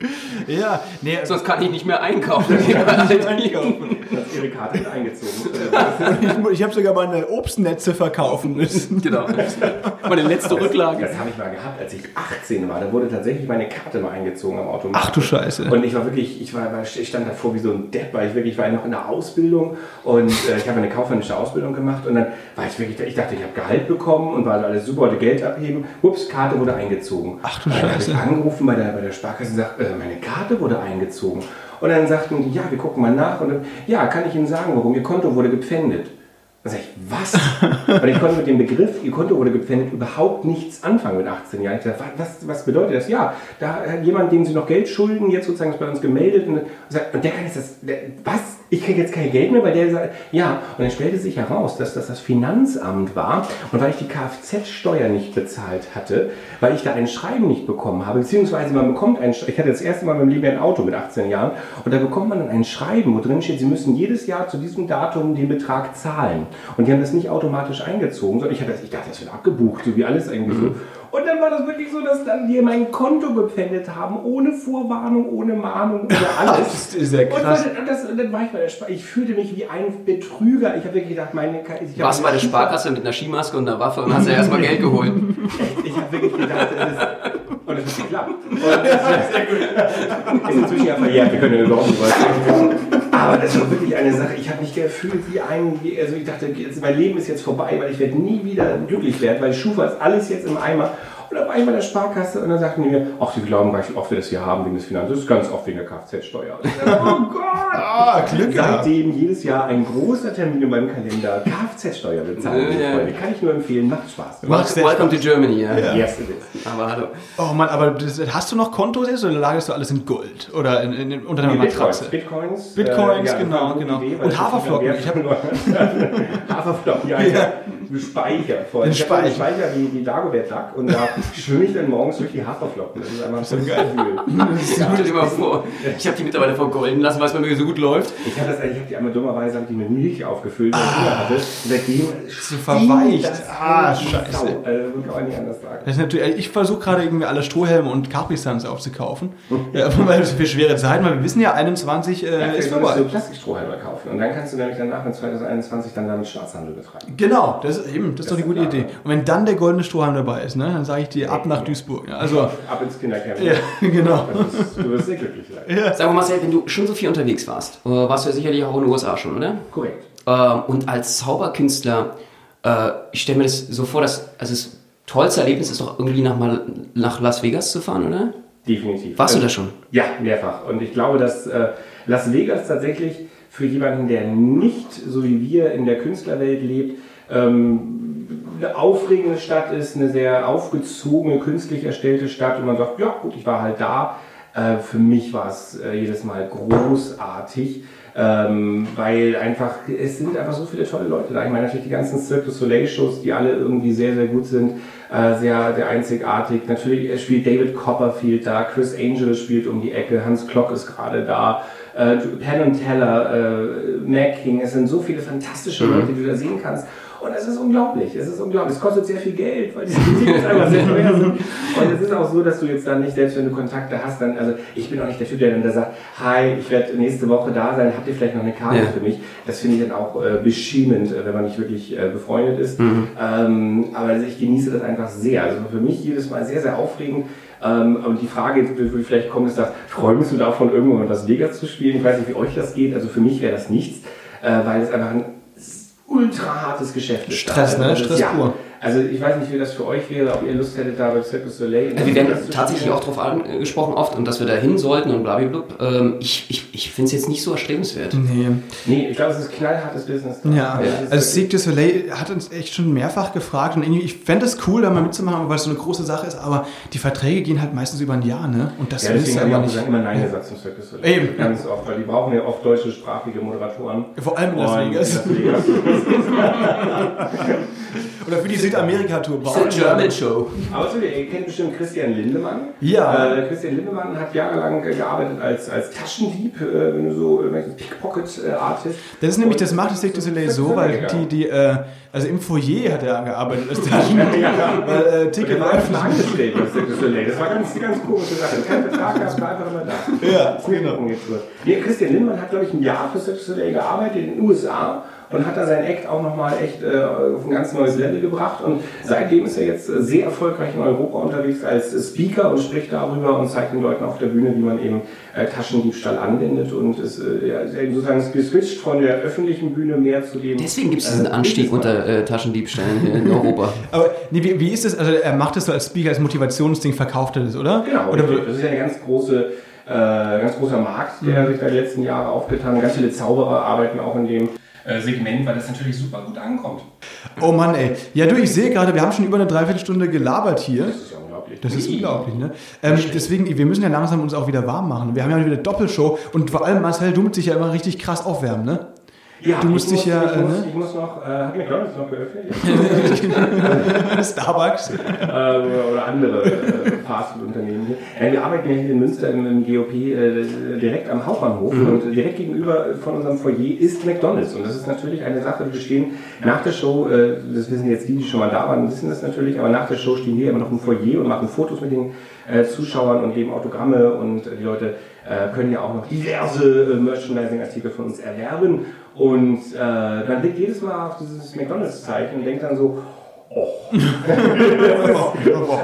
Ja, nee, also Sonst kann ich nicht mehr einkaufen. hat ihre Karte mit eingezogen. ich, ich habe sogar meine Obstnetze verkaufen müssen. genau. Meine letzte Rücklage. Das habe ich mal gehabt, als ich 18 war. Da wurde tatsächlich meine Karte mal eingezogen am Automat. Ach du Scheiße. Und ich war wirklich, ich, war, ich stand davor wie so ein Depp, weil ich wirklich, ich war noch in der Ausbildung und äh, ich habe eine kaufmännische Ausbildung gemacht und dann war ich wirklich, ich dachte, ich habe Gehalt bekommen und war alles super, wollte Geld abheben. Ups, Karte wurde eingezogen. Ach du Dann habe Scheiße. ich angerufen bei der, bei der Sparkasse und gesagt, äh, meine Karte wurde eingezogen. Und dann sagten die, ja, wir gucken mal nach. Und dann, ja, kann ich Ihnen sagen, warum? Ihr Konto wurde gepfändet. Dann sag ich, was? Und ich konnte mit dem Begriff, ihr Konto wurde gepfändet, überhaupt nichts anfangen mit 18 Jahren. Ich dachte, was, was bedeutet das? Ja, da hat jemand, dem sie noch Geld schulden, jetzt sozusagen ist bei uns gemeldet und, und der kann jetzt das, der, was? Ich kriege jetzt kein Geld mehr, weil der sagt, ja. Und dann stellte sich heraus, dass das das Finanzamt war und weil ich die Kfz-Steuer nicht bezahlt hatte, weil ich da ein Schreiben nicht bekommen habe, beziehungsweise man bekommt ein, Sch- ich hatte das erste Mal in meinem Leben ein Auto mit 18 Jahren und da bekommt man dann ein Schreiben, wo drin steht, Sie müssen jedes Jahr zu diesem Datum den Betrag zahlen. Und die haben das nicht automatisch eingezogen, sondern ich, das, ich dachte, das wird abgebucht, so wie alles irgendwie so. Und dann war das wirklich so, dass dann die mein Konto gepfändet haben, ohne Vorwarnung, ohne Mahnung, ohne alles. Das ist ja krass. dann- und, das, und dann war ich bei der Spar ich fühlte mich wie ein Betrüger. Ich habe wirklich gedacht, meine ich Warst du bei der Sparkasse mit einer Skimaske und einer Waffe und hast ja erstmal Geld geholt. Ich habe wirklich gedacht, das ist, und es hat geklappt. Und das ist inzwischen ja verjährt, wir können ja überhaupt nicht weiter. Aber das war wirklich eine Sache, ich habe mich gefühlt wie ein, also ich dachte, jetzt, mein Leben ist jetzt vorbei, weil ich werde nie wieder glücklich werden, weil Schufa ist alles jetzt im Eimer. Und dann war ich bei der Sparkasse und dann sagten die mir, ach, Sie glauben gar nicht, wie oft wir das hier haben wegen des Finanzes. Das ist ganz oft wegen der Kfz-Steuer. Oh Gott! Ah, Glück. Seitdem jedes Jahr ein großer Termin in meinem Kalender Kfz-Steuer bezahlen. Ja, ja. Freunde. Kann ich nur empfehlen, macht Spaß. Macht Welcome to Germany, ja. Yes, it is. Aber hallo. Oh Mann, aber das, hast du noch Kontos jetzt oder lagerst du alles in Gold? Oder in, in, unter deiner Matratze? Bitcoins. Bitcoins, das genau, war eine gute genau. Idee, Und Haferflocken. Ich ja wert- Haferflocken, ja, ja. Speicher. Voll. Ich habe einen Speicher. Speicher wie, wie Dagobert Duck und da schwimme ich dann morgens durch die Haferflocken. Das ist einfach so geil. Stell dir mal vor, ich habe die mittlerweile vergolden lassen, weil es bei mir so gut läuft. Ich habe das, ich habe die einmal dummerweise hab die mit Milch aufgefüllt, weil ich Hunger hatte. Und seitdem So verweicht. Ah, scheiße. Sau. Also kann man nicht anders sagen. Natürlich, ich versuche gerade irgendwie alle Strohhelme und Capri-Suns aufzukaufen. ja, weil es für schwere Zeiten, weil wir wissen ja, 21 äh, Ja, ist vorbei. du Plastikstrohhalme kaufen. Und dann kannst du nämlich danach in 2021 dann damit Schwarzhandel betreiben. Genau, das ist eben, das ist doch eine gute. Idee. Und wenn dann der goldene Strohhalm dabei ist, ne, dann sage ich dir ab nach Duisburg. Ja, also, Ab ins Kindercamp. ja, genau. Das ist, du wirst sehr glücklich sein. Sag mal, Marcel, wenn du schon so viel unterwegs warst, äh, warst du ja sicherlich auch in den USA schon, oder? Korrekt. Ähm, und als Zauberkünstler, äh, ich stelle mir das so vor, dass also das tollste Erlebnis ist doch irgendwie nach, mal nach Las Vegas zu fahren, oder? Definitiv. Warst du Also, da schon? Ja, mehrfach. Und ich glaube, dass äh, Las Vegas tatsächlich für jemanden, der nicht so wie wir in der Künstlerwelt lebt, ähm, eine aufregende Stadt ist, eine sehr aufgezogene, künstlich erstellte Stadt und man sagt, ja gut, ich war halt da. Äh, für mich war es äh, jedes Mal großartig. Ähm, weil einfach, es sind einfach so viele tolle Leute da. Ich meine natürlich die ganzen Cirque du Soleil Shows, die alle irgendwie sehr, sehr gut sind, äh, sehr, sehr einzigartig. Natürlich spielt David Copperfield da, Chris Angel spielt um die Ecke, Hans Klock ist gerade da, äh, Penn und Teller, äh, Mac King, es sind so viele fantastische Leute, die du da sehen kannst. Und es ist unglaublich, es ist unglaublich. Es kostet sehr viel Geld, weil diese Tickets einfach sehr teuer sind. Und es ist auch so, dass du jetzt dann nicht, selbst wenn du Kontakte hast, dann, also ich bin auch nicht der Typ, der dann da sagt, hi, ich werde nächste Woche da sein, habt ihr vielleicht noch eine Karte Ja. für mich? Das finde ich dann auch äh, beschämend, äh, wenn man nicht wirklich äh, befreundet ist. Ähm, aber also ich genieße das einfach sehr. Also für mich jedes Mal sehr, sehr aufregend. Ähm, und die Frage, die vielleicht kommt, ist, dass, träumst du davon, irgendwann Las Vegas zu spielen? Ich weiß nicht, wie euch das geht. Also für mich wäre das nichts, äh, weil es einfach ein ultra hartes Geschäft ist. Stress, ne? Also, Stress ja. pur. Also ich weiß nicht, wie das für euch wäre, ob ihr Lust hättet, da bei Cirque du Soleil. Wir werden tatsächlich auch darauf angesprochen oft und dass wir da hin sollten und blablabla. Ähm, ich ich, ich finde es jetzt nicht so erstrebenswert. Nee. Nee, ich glaube, es ist knallhartes Business. Ja, Es ist also Cirque du Soleil hat uns echt schon mehrfach gefragt und irgendwie, ich fände es cool, da mal mitzumachen, weil es so eine große Sache ist, aber die Verträge gehen halt meistens über ein Jahr, ne? Und das Ja, deswegen habe ich auch nicht. gesagt, immer Nein gesagt zum Cirque du Soleil. Eben. Ganz oft, weil die brauchen ja oft deutschsprachige Moderatoren. Vor allem in Las Vegas. Las Vegas. Oder für die Südamerika-Tour. It's a German Show. So, ihr kennt bestimmt Christian Lindemann. Ja. Äh, Christian Lindemann hat jahrelang äh, gearbeitet als, als Taschendieb, äh, wenn du so äh, Pickpocket-Artist. Das ist nämlich, das macht das Cirque du Soleil so, weil die, die, äh, also im Foyer hat er gearbeitet als Taschendieb, weil äh, Ticket war einfach angestellt bei Cirque du Soleil. Das war ganz, ganz komische Sache. Kein Vertrag gehabt, war einfach immer da. Ja, Das ist Tour. Nee, Christian Lindemann hat, glaube ich, ein Jahr für Cirque du Soleil gearbeitet in den USA und hat da sein Act auch nochmal echt äh, auf ein ganz neues Level gebracht. Und seitdem ist er jetzt äh, sehr erfolgreich in Europa unterwegs als äh, Speaker und spricht darüber und zeigt den Leuten auf der Bühne, wie man eben äh, Taschendiebstahl anwendet und ist äh, ja, sozusagen geswitcht von der öffentlichen Bühne mehr zu dem. Deswegen gibt es diesen äh, Anstieg Businessman. unter äh, Taschendiebstählen hier in Europa. Aber nee, wie, wie ist das? Also er macht das so als Speaker, als Motivationsding, verkauft er das, oder? Genau, Oder das ist ja ein ganz, große, äh, ganz großer Markt, der sich da die letzten Jahre aufgetan hat. Ganz viele Zauberer arbeiten auch in dem äh, Segment, weil das natürlich super gut ankommt. Oh Mann, ey. Ja, du, ich sehe gerade, wir haben schon über eine Dreiviertelstunde gelabert hier. Das ist ja unglaublich. Das ist unglaublich, ne? Ähm, deswegen, wir müssen ja langsam uns auch wieder warm machen. Wir haben ja wieder Doppelshow und vor allem Marcel, du musst dich ja immer richtig krass aufwärmen, ne? Ja, Du musst ich dich ja, Ich, äh, muss, ne? ich muss noch. Äh, hat McDonalds noch geöffnet? Starbucks. äh, oder andere äh, Fastfood-Unternehmen hier. Äh, wir arbeiten ja hier in Münster im, im GOP äh, direkt am Hauptbahnhof und direkt gegenüber von unserem Foyer ist McDonalds. Und das ist natürlich eine Sache, wir stehen nach der Show, äh, das wissen jetzt die, die schon mal da waren, wissen das natürlich, aber nach der Show stehen wir immer noch im Foyer und machen Fotos mit den äh, Zuschauern und geben Autogramme und äh, die Leute äh, können ja auch noch diverse äh, Merchandising-Artikel von uns erwerben. Und äh, man blickt jedes Mal auf dieses McDonalds-Zeichen und denkt dann so, oh,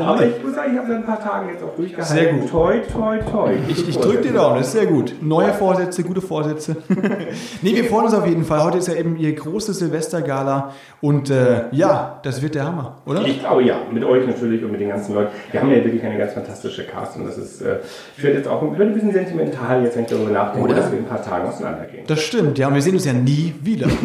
aber ich muss sagen, ich habe seit ein paar Tagen jetzt auch durchgehalten. Sehr gut. Toi, toi, toi. Ich, ich drücke dir Daumen, das ist sehr gut. Neue Vorsätze, gute Vorsätze. nee, wir freuen uns auf jeden Fall. Heute ist ja eben ihr großes Silvestergala und äh, ja, das wird der Hammer, oder? Ich glaube ja, mit euch natürlich und mit den ganzen Leuten. Wir haben ja wirklich eine ganz fantastische Cast und das ist, äh, ich werde jetzt auch ich werde ein bisschen sentimental jetzt, wenn ich darüber nachdenke, Oder? dass wir in ein paar Tagen auseinandergehen. Das stimmt, ja, und wir sehen uns ja nie wieder.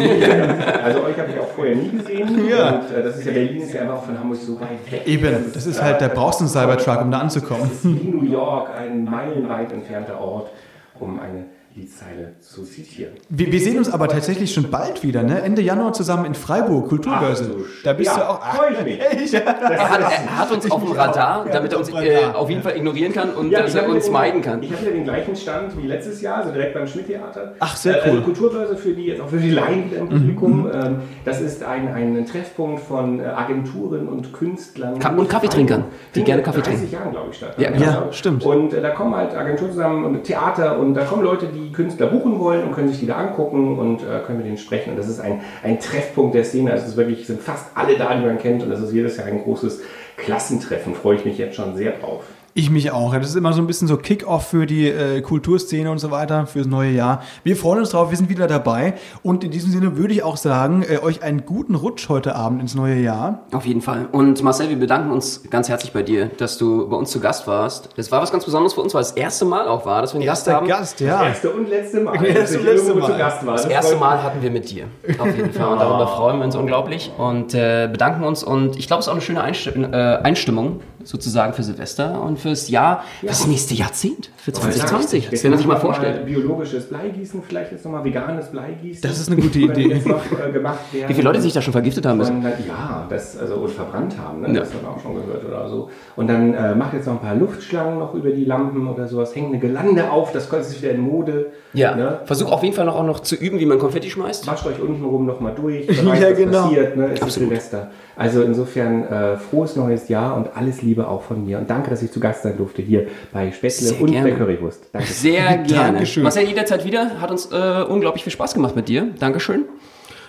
Also euch habe ich auch vorher nie gesehen Ja. und äh, das ist ja Berlin ist ja einfach von Hamburg so weit weg. Eben, das ist halt, da brauchst du einen Cybertruck, um da anzukommen. Das ist wie New York, ein meilenweit entfernter Ort, um eine Liedzeile zu zitieren. Wir, wir sehen uns aber tatsächlich schon bald wieder, ne? Ende Januar zusammen in Freiburg, Kulturbörse. Ach du da bist ja, du auch. freu ich mich. echt? Er hat, er hat uns auf dem Radar, damit er uns äh, auf jeden Fall ignorieren kann und dass ich er uns den- meiden kann. Ich habe ja den gleichen Stand wie letztes Jahr, also direkt beim Schmidt-Theater. Ach, sehr Äh, cool. Also Kulturbörse für die, jetzt auch für die Laien im Publikum. Ähm, Das ist ein, ein Treffpunkt von äh, Agenturen und Künstlern. Ka- und Kaffeetrinkern, die gerne Kaffee 30 trinken. Jahren, glaube ich, statt. Ja, ja, stimmt. Und äh, da kommen halt Agenturen zusammen und Theater und da kommen Leute, die Künstler buchen wollen und können sich die da angucken und äh, können mit denen sprechen. Und das ist ein, ein Treffpunkt der Szene. Also es ist wirklich, sind fast alle da, die man kennt. Und das ist jedes Jahr ein großes Klassentreffen. Freue ich mich jetzt schon sehr drauf. Ich mich auch. Das ist immer so ein bisschen so Kick-Off für die äh, Kulturszene und so weiter, fürs neue Jahr. Wir freuen uns drauf, wir sind wieder dabei. Und in diesem Sinne würde ich auch sagen, äh, euch einen guten Rutsch heute Abend ins neue Jahr. Auf jeden Fall. Und Marcel, wir bedanken uns ganz herzlich bei dir, dass du bei uns zu Gast warst. Es war was ganz Besonderes für uns, weil es das erste Mal auch war, dass wir einen Gast Der haben. Gast, ja. Erste und letzte Mal. Erste und ich letzte Mal. zu Gast war. Das Das erste Mal hatten wir mit dir. Auf jeden Fall. Und darüber freuen wir uns unglaublich und äh, bedanken uns. Und ich glaube, es ist auch eine schöne äh, Einstimmung sozusagen für Silvester und fürs Jahr, fürs nächste Jahrzehnt, für 2020. Das kann man sich mal wir vorstellen. Biologisches Bleigießen, vielleicht jetzt nochmal veganes Bleigießen. Das ist eine gute Idee. noch, äh, gemacht werden. Wie viele Leute sich da schon vergiftet haben müssen? Ja, das, also, und verbrannt haben, ne? Ja. das hat man auch schon gehört oder so. Und dann äh, macht jetzt noch ein paar Luftschlangen noch über die Lampen oder sowas, hängt eine Gelande auf, das kommt jetzt wieder in Mode. Ja, Ne? versuch auf jeden Fall noch, auch noch zu üben, wie man Konfetti schmeißt. Wascht euch untenrum nochmal durch, bereitet, Ja, was genau. passiert, ne? Es ist Absolut. Silvester. Also insofern äh, frohes neues Jahr und alles Liebe auch von mir. Und danke, dass ich zu Gast sein durfte hier bei Spätzle Sehr und gerne. bei Currywurst. Danke. Sehr gerne. Dankeschön. Marcel, jederzeit wieder. Hat uns äh, unglaublich viel Spaß gemacht mit dir. Dankeschön.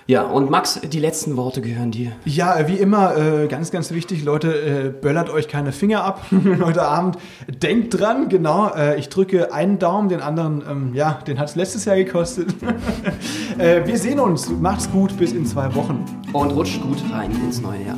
Ja, und Max, die letzten Worte gehören dir. Ja, wie immer, äh, ganz, ganz wichtig, Leute, äh, böllert euch keine Finger ab heute Abend. Denkt dran, genau, äh, ich drücke einen Daumen, den anderen, ähm, ja, den hat es letztes Jahr gekostet. äh, wir sehen uns, macht's gut, bis in zwei Wochen. Und rutscht gut rein ins neue Jahr.